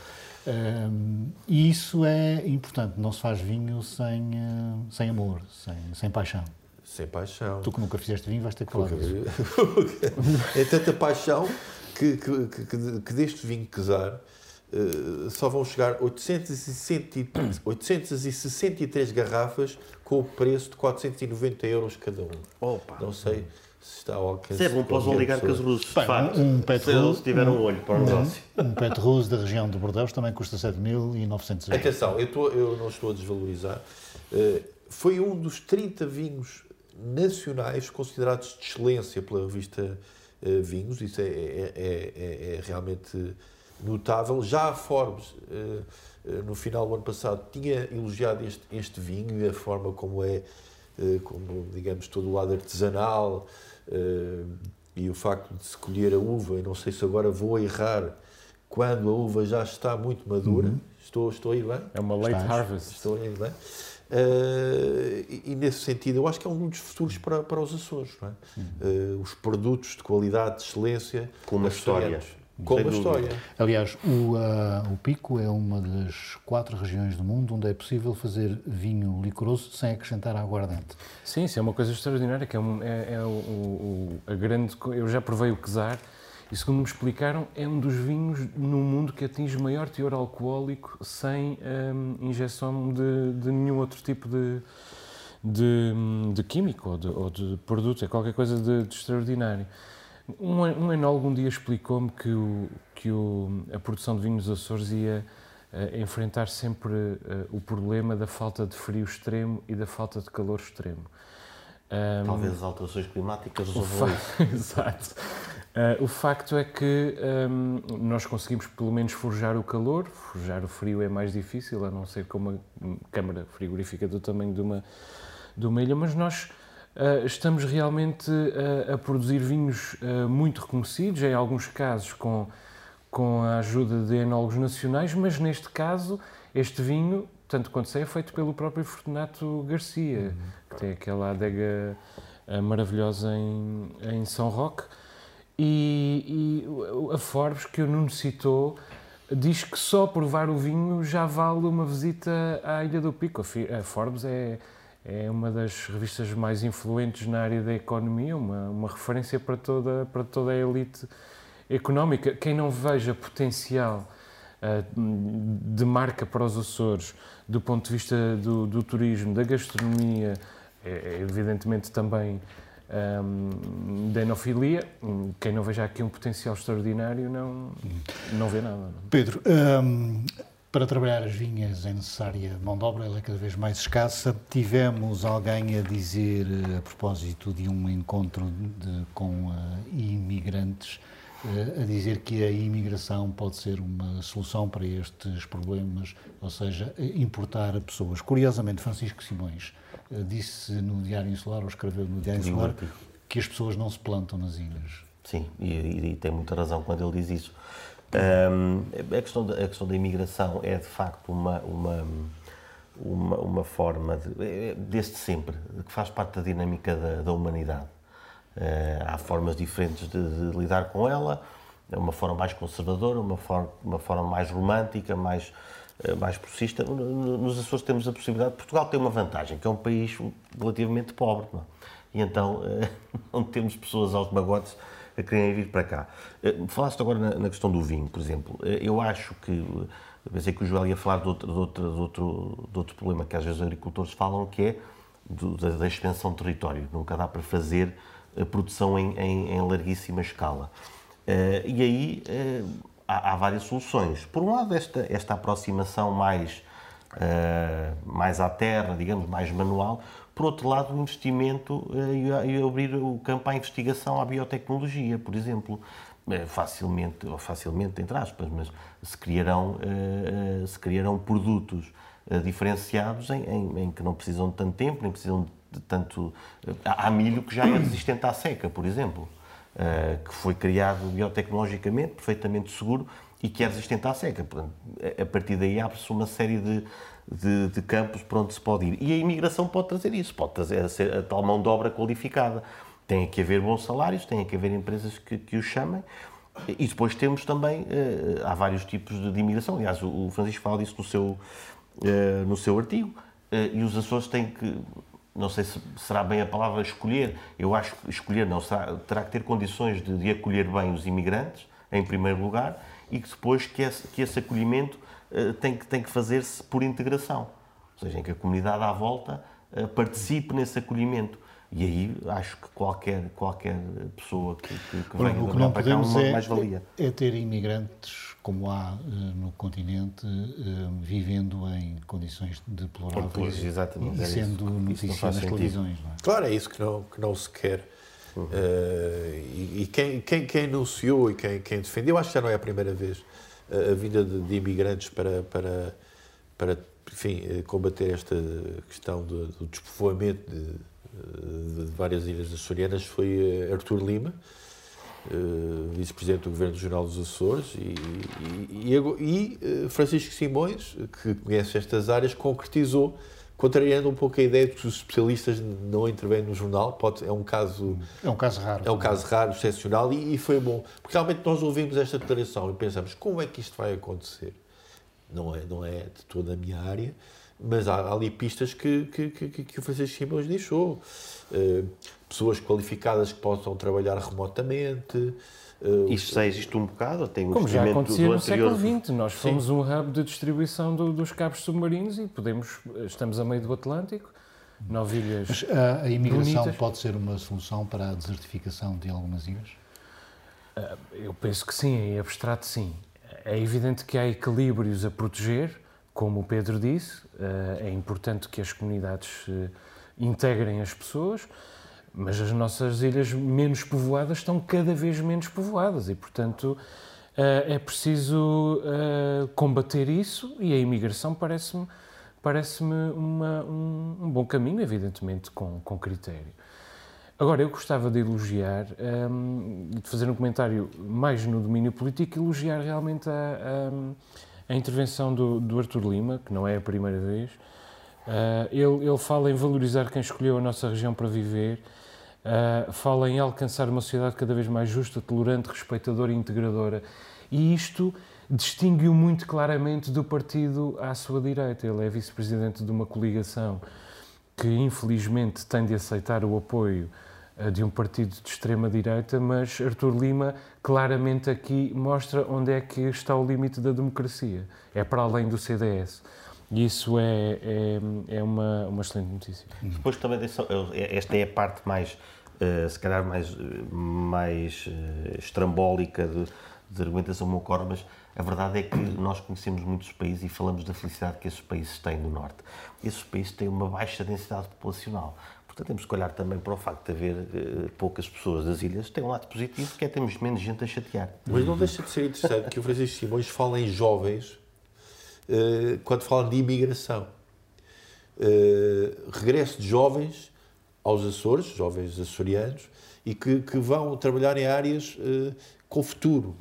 E isso é importante. Não se faz vinho sem, eh, sem amor, sem, sem paixão. Sem paixão. Tu que nunca fizeste vinho vais ter que falar disso. é tanta paixão que, que, que- que- deste vinho Quesar eh, só vão chegar 860 e- 863 garrafas com o preço de 490 euros cada um. Opa. Não sei se está ao alcance. Isso é bom para os oligarcas russos, de facto. um pet se russo- eles tiveram um olho para o negócio. Um pet rose da região de Bordeaux também custa 7.900 euros. Atenção, eu, estou- eu não estou a desvalorizar. Eh, foi um dos 30 vinhos nacionais considerados de excelência pela revista eh, Vinhos. Isso é, é- é- é- é realmente notável. Já a Forbes, eh, eh, no final do ano passado, tinha elogiado este, este vinho e a forma como é, eh, como, digamos, todo o lado artesanal eh, e o facto de se colher a uva. Eu não sei se agora vou errar quando a uva já está muito madura. Estou, estou a ir bem? É uma late Estás. harvest. Estou a ir bem. Eh, e, e nesse sentido, eu acho que é um dos futuros para, para os Açores. Não é? Eh, os produtos de qualidade, de excelência, Com uma história. Com história. Aliás, o, ah, o Pico é uma das quatro regiões do mundo onde é possível fazer vinho licoroso sem acrescentar aguardente. Sim, isso é uma coisa extraordinária, que é, um- é- é o, o- a grande... Eu já provei o Quesar e, segundo me explicaram, é um dos vinhos no mundo que atinge maior teor alcoólico sem hum, injeção de, de nenhum outro tipo de, de, de químico ou de, ou de produto. É qualquer coisa de, de extraordinário. Um, um enólogo um dia explicou-me que, o, que o, a produção de vinhos Açores ia eh, enfrentar sempre eh, o problema da falta de frio extremo e da falta de calor extremo. Ahm, Talvez as alterações climáticas o resolvam isso. Exato. Ah, o facto é que hum, nós conseguimos pelo menos forjar o calor, forjar o frio é mais difícil, a não ser com uma hum, câmara frigorífica do tamanho de uma, de uma ilha, mas nós estamos realmente ah, a produzir vinhos ah, muito reconhecidos, em alguns casos com, com a ajuda de enólogos nacionais, mas neste caso este vinho, tanto quanto sei, é feito pelo próprio Fortunato Garcia, que tem aquela adega ah, maravilhosa em, em São Roque. E, e a Forbes, que o Nuno citou, diz que só provar o vinho já vale uma visita à Ilha do Pico. A Forbes é, é uma das revistas mais influentes na área da economia, uma, uma referência para toda, para toda a elite económica. Quem não veja potencial ah, de marca para os Açores, do ponto de vista do, do turismo, da gastronomia, é, é evidentemente também hum, da enofilia, quem não veja aqui um potencial extraordinário não, não vê nada. não. Pedro, hum, para trabalhar as vinhas é necessária mão de obra, ela é cada vez mais escassa. Tivemos alguém a dizer, eh, a propósito de um encontro de- com eh, imigrantes, eh, a dizer que a imigração pode ser uma solução para estes problemas, ou seja, importar pessoas. Curiosamente, Francisco Simões eh, disse no Diário Insular, ou escreveu no Diário Insular, que as pessoas não se plantam nas ilhas. Sim, e- e tem muita razão quando ele diz isso. Ahm, a, questão da, a questão da imigração é de facto uma, uma, uma, uma forma, de, é- é desde sempre, que faz parte da dinâmica da, da humanidade. Ah, há formas diferentes de, de lidar com ela, é uma forma mais conservadora, uma forma, uma forma mais romântica, mais, eh, mais progressista. No- no- Nos Açores temos a possibilidade, Portugal tem uma vantagem, que é um país relativamente pobre, não e então eh, não temos pessoas aos magotes a quererem vir para cá. Eh, Falaste agora na, na questão do vinho, por exemplo. Eh, Eu acho que, eu pensei que o Joel ia falar de outro, de outro, de outro, de outro problema que às vezes os agricultores falam, que é do- da, da extensão de território. Nunca dá para fazer a produção em, em- em larguíssima escala. Eh, e aí eh, há, há várias soluções. Por um lado, esta, esta aproximação mais, eh, mais à terra, digamos, mais manual. Por outro lado, o investimento eh, e abrir o campo à investigação, à biotecnologia, por exemplo. Eh, facilmente, ou facilmente, entre aspas, mas se criarão, eh, se criarão produtos diferenciados em, em- em que não precisam de tanto tempo, nem precisam de tanto. Há milho que já é resistente à seca, por exemplo, que foi criado biotecnologicamente, perfeitamente seguro e que é resistente à seca. A- partir daí abre-se uma série de, de, de campos para onde se pode ir. E a imigração pode trazer isso, pode trazer a, a tal mão de obra qualificada. Tem que haver bons salários, tem que haver empresas que, que os chamem. E depois temos também, uh, há vários tipos de, de imigração. Aliás, o, o Francisco fala disso no seu, uh, no seu artigo. Uh, e os Açores têm que, não sei se será bem a palavra escolher, eu acho que escolher não, será, terá que ter condições de, de, acolher bem os imigrantes, em primeiro lugar, e que depois que esse, que esse acolhimento tem que, tem que fazer-se por integração. Ou seja, em que a comunidade à volta participe nesse acolhimento. E aí acho que qualquer, qualquer pessoa que, que, que venha o que não podemos é, mais-valia. É ter imigrantes, como há uh, no continente, uh, vivendo em condições deploráveis exatamente, e sendo notícia nas televisões. Não é? Claro, é isso que não, que não se quer. Uh, e, e quem, quem, quem anunciou e quem, quem defendeu, acho que já não é a primeira vez, a vinda de, de imigrantes para, para, para enfim, combater esta questão do, do despovoamento de de várias ilhas açorianas foi eh, Artur Lima, eh, vice-presidente do Governo Regional dos Açores, e, e, e, e, eh, Francisco Simões, que conhece estas áreas, concretizou, contrariando um pouco a ideia de que os especialistas não intervêm no jornal. Pode, é um caso. É um caso raro. É um caso raro, excepcional, e, foi bom. Porque realmente nós ouvimos esta declaração e pensamos: como é que isto vai acontecer? Não é, não é de toda a minha área mas há, há ali pistas que, que, que, que o Francisco Simões deixou. Uh, pessoas qualificadas que possam trabalhar remotamente. Uh, Isto já existe um bocado, tem um Como já acontecia no século XX, nós fomos Sim. um hub de distribuição do, dos cabos submarinos e podemos, estamos a meio do Atlântico, nove ilhas Mas a, a imigração bonitas. pode ser uma solução para a desertificação de algumas ilhas? Uh, eu penso que sim, em abstrato sim. É evidente que há equilíbrios a proteger, como o Pedro disse, eh, é importante que as comunidades eh, integrem as pessoas, mas as nossas ilhas menos povoadas estão cada vez menos povoadas e, portanto, eh, é preciso combater isso e a imigração parece-me parece-me um, um, bom caminho, evidentemente, com, com critério. Agora, eu gostava de elogiar, um, de fazer um comentário mais no domínio político, elogiar realmente a, a a intervenção do, do Arthur Lima, que não é a primeira vez, uh, ele, ele fala em valorizar quem escolheu a nossa região para viver, uh, fala em alcançar uma sociedade cada vez mais justa, tolerante, respeitadora e integradora. E isto distingue-o muito claramente do partido à sua direita. Ele é vice-presidente de uma coligação que, infelizmente, tem de aceitar o apoio eh, de um partido de extrema-direita, mas Artur Lima claramente aqui mostra onde é que está o limite da democracia. É para além do CDS. E isso é, é, é uma, uma excelente notícia. Depois também, esta é a parte mais, uh, se calhar, mais, mais uh, estrambólica de, de argumentação me ocorre, mas a verdade é que nós conhecemos muitos países e falamos da felicidade que esses países têm no Norte. Esses países têm uma baixa densidade populacional. Portanto, temos que olhar também para o facto de haver uh, poucas pessoas das ilhas. Tem um lado positivo, que é termos menos gente a chatear. Mas não deixa de ser interessante que o Francisco Simões fala em jovens uh, quando fala de imigração. Uh, regresso de jovens aos Açores, jovens açorianos, e que, que vão trabalhar em áreas com futuro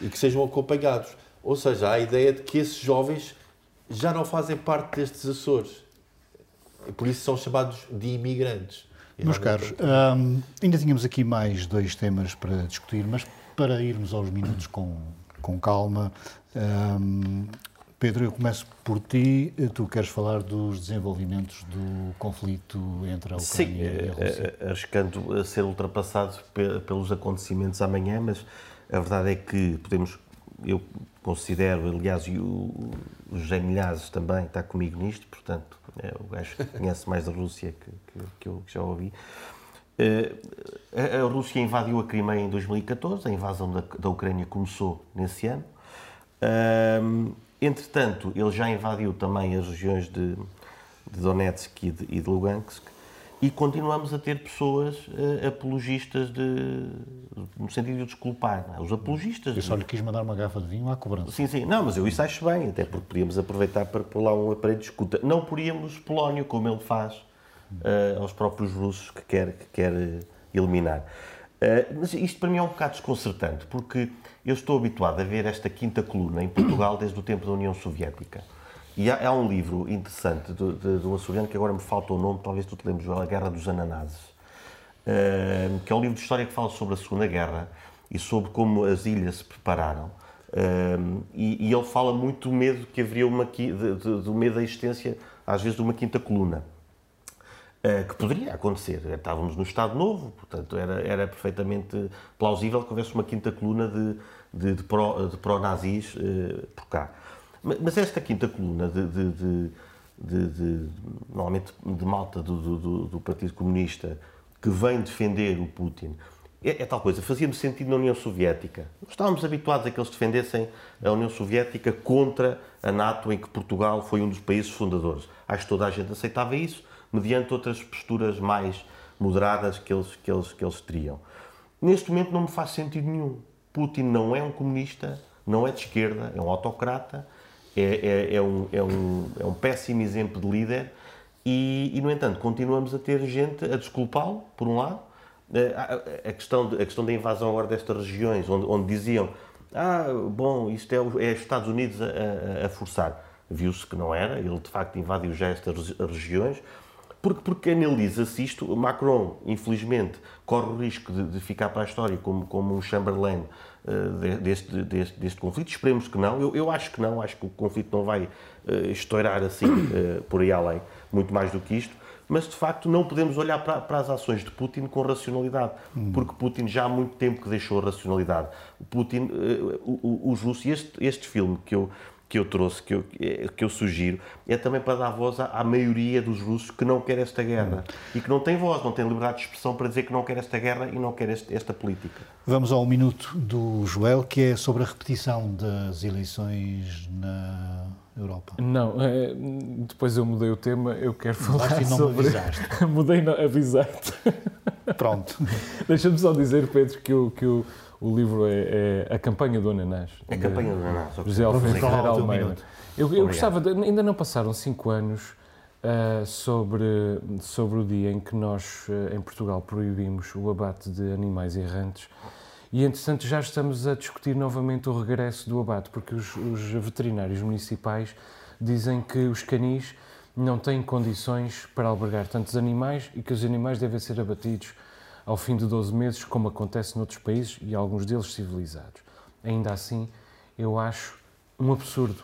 e que sejam acompanhados. Ou seja, há a ideia de que esses jovens já não fazem parte destes Açores por isso são chamados de imigrantes. Meus caros, hum, ainda tínhamos aqui mais dois temas para discutir, mas para irmos aos minutos com, com calma, hum, Pedro, eu começo por ti. Tu queres falar dos desenvolvimentos do conflito entre a Ucrânia Sim, e a eh, Rússia? Eh, arriscando a ser ultrapassado pelos acontecimentos amanhã, mas a verdade é que podemos, eu considero, aliás, e o, José Milhazes também está comigo nisto, portanto, é o gajo que conhece mais da Rússia que, que, que eu já ouvi. A, a, Rússia invadiu a Crimeia em 2014, a invasão da, da Ucrânia começou nesse ano. Uh, entretanto, ele já invadiu também as regiões de, de Donetsk e de, e de Lugansk, e continuamos a ter pessoas uh, apologistas de, no sentido de desculpar, é? os apologistas. Eu só lhe quis mandar uma garrafa de vinho à cobrança. Sim, sim, não, mas eu isso acho bem, até porque podíamos aproveitar para pôr lá um aparelho de escuta. Não poríamos Polónio, como ele faz uh, aos próprios russos que quer, que quer eliminar. Uh, mas isto para mim é um bocado desconcertante, porque eu estou habituado a ver esta quinta coluna em Portugal desde o tempo da União Soviética. E há, há um livro interessante de, de, de, um açoriano que agora me falta o nome, talvez tu te lembres, A Guerra dos Ananases. uh, que é um livro de história que fala sobre a Segunda Guerra e sobre como as ilhas se prepararam. Uh, e, e, ele fala muito do medo que haveria uma, de, de, do medo da existência, às vezes, de uma quinta coluna. Uh, que poderia acontecer. Estávamos no Estado Novo, portanto, era, era perfeitamente plausível que houvesse uma quinta coluna de, de, de pró-nazis pró uh, por cá. Mas, mas, esta quinta coluna de, de, de normalmente de malta do, do, do Partido Comunista que vem defender o Putin é, é tal coisa, fazia-me sentido na União Soviética. Estávamos habituados a que eles defendessem a União Soviética contra a NATO, em que Portugal foi um dos países fundadores. Acho que toda a gente aceitava isso, mediante outras posturas mais moderadas que eles, que eles, que eles teriam. Neste momento não me faz sentido nenhum. Putin não é um comunista, não é de esquerda, é um autocrata, é, é, é um, é, um, é um péssimo exemplo de líder e, e, no entanto, continuamos a ter gente a desculpá-lo, por um lado, a questão, de, a questão da invasão agora destas regiões, onde, onde diziam ah, bom, isto é, é os Estados Unidos a, a, a forçar. Viu-se que não era, ele de facto invadiu já estas regiões, porque, porque analisa-se isto, Macron, infelizmente, corre o risco de, de, ficar para a história como, como um Chamberlain uh, deste, deste, deste conflito. Esperemos que não. Eu, eu acho que não, acho que o conflito não vai uh, estourar assim uh, por aí além, muito mais do que isto mas de facto não podemos olhar para, para as ações de Putin com racionalidade, hum. porque Putin já há muito tempo que deixou a racionalidade. Putin, uh, os russos, este, este filme que eu, que eu trouxe, que eu, eh, que eu sugiro, é também para dar voz à, à maioria dos russos que não quer esta guerra hum. e que não tem voz, não tem liberdade de expressão para dizer que não quer esta guerra e não quer este, esta política. Vamos ao minuto do Joel, que é sobre a repetição das eleições na Europa. Não, é, depois eu mudei o tema, eu quero falar não sobre... Me mudei, não, avisaste. Pronto. Deixa-me só dizer, Pedro, que, o, que o, o livro é, é, A Campanha do Ananás. A Campanha do Ananás. José Alfredo Ferreira Almeida. Eu, eu gostava, de, ainda não passaram cinco anos uh, sobre, sobre o dia em que nós, uh, em Portugal, proibimos o abate de animais errantes e, entretanto, já estamos a discutir novamente o regresso do abate, porque os, os veterinários municipais dizem que os canis não têm condições para albergar tantos animais e que os animais devem ser abatidos ao fim de 12 meses, como acontece noutros países e alguns deles civilizados. Ainda assim, eu acho um absurdo.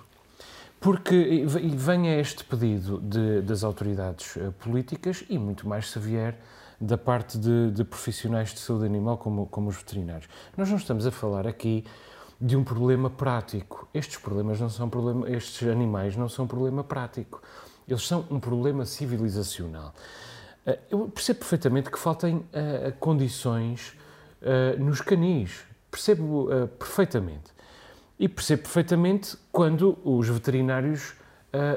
Porque venha este pedido de, das autoridades eh, políticas e muito mais se vier da parte de, de, profissionais de saúde animal como, como os veterinários. Nós não estamos a falar aqui de um problema prático. Estes problemas não são problema, estes animais não são um problema prático. Eles são um problema civilizacional. Eh, eu percebo perfeitamente que faltem uh, condições uh, nos canis. Percebo uh, perfeitamente. E percebo perfeitamente quando os veterinários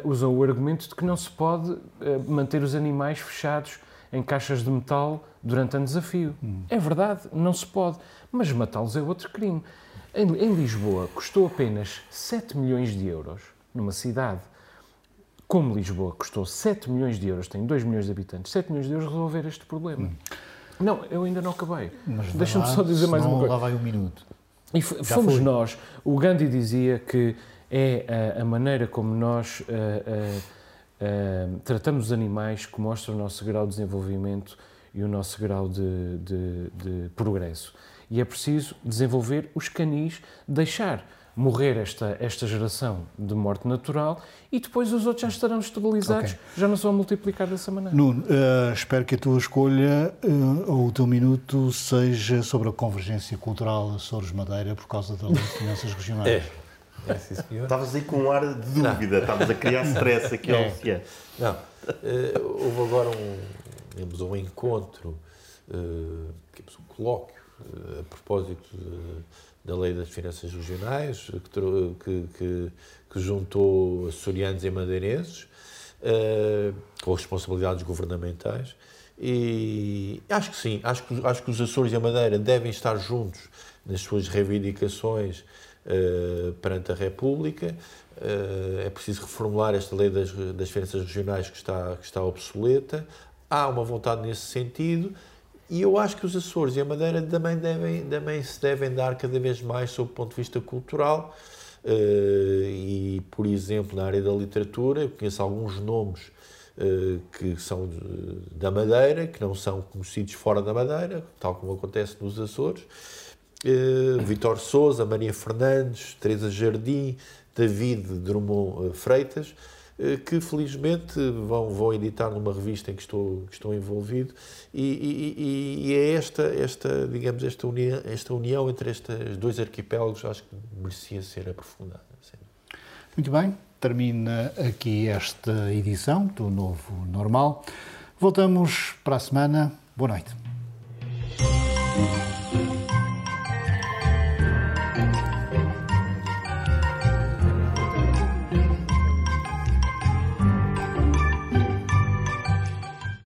usam o argumento de que não se pode manter os animais fechados em caixas de metal durante ano desafio. Hum. É verdade, não se pode, mas matá-los é outro crime. Em, em, Lisboa custou apenas 7 milhões de euros, numa cidade como Lisboa custou 7 milhões de euros, tem 2 milhões de habitantes, 7 milhões de euros resolver este problema. Hum. Não, eu ainda não acabei. Deixa-me só dizer mais uma coisa. Lá vai um minuto. E fomos foi. nós. O Gandhi dizia que é a, a maneira como nós. Uh, uh, Uh, tratamos os animais que mostram o nosso grau de desenvolvimento e o nosso grau de, de, de progresso. E é preciso desenvolver os canis, deixar morrer esta, esta geração de morte natural e depois os outros já estarão estabilizados, okay. já não se vão multiplicar dessa maneira. Nuno, uh, espero que a tua escolha uh, ou o teu minuto seja sobre a convergência cultural Açores Madeira por causa da lei de finanças regionais. É. É, sim, Estavas aí com um ar de dúvida, estavas a criar stress aqui ao é. Não, uh, houve agora um, digamos, um encontro, uh, um colóquio, uh, a propósito de, da Lei das Finanças Regionais, que, que, que, que juntou açorianos e madeirenses, uh, com responsabilidades governamentais, e acho que sim, acho que, acho que os Açores e a Madeira devem estar juntos nas suas reivindicações uh, perante a República. Uh, é preciso reformular esta lei das, das finanças regionais que está, que está obsoleta. Há uma vontade nesse sentido e eu acho que os Açores e a Madeira também, devem, também se devem dar cada vez mais sob o ponto de vista cultural. Uh, e, por exemplo, na área da literatura, eu conheço alguns nomes que são da Madeira, que não são conhecidos fora da Madeira, tal como acontece nos Açores. Vitor Souza, Maria Fernandes, Teresa Jardim, David Drummond Freitas, que felizmente vão, vão editar numa revista em que estou, que estou envolvido e, e, e é esta, esta, digamos, esta união, esta união entre estes dois arquipélagos acho que merecia ser aprofundada. Sim. Muito bem, termina aqui esta edição do Novo Normal. Voltamos para a semana. Boa noite.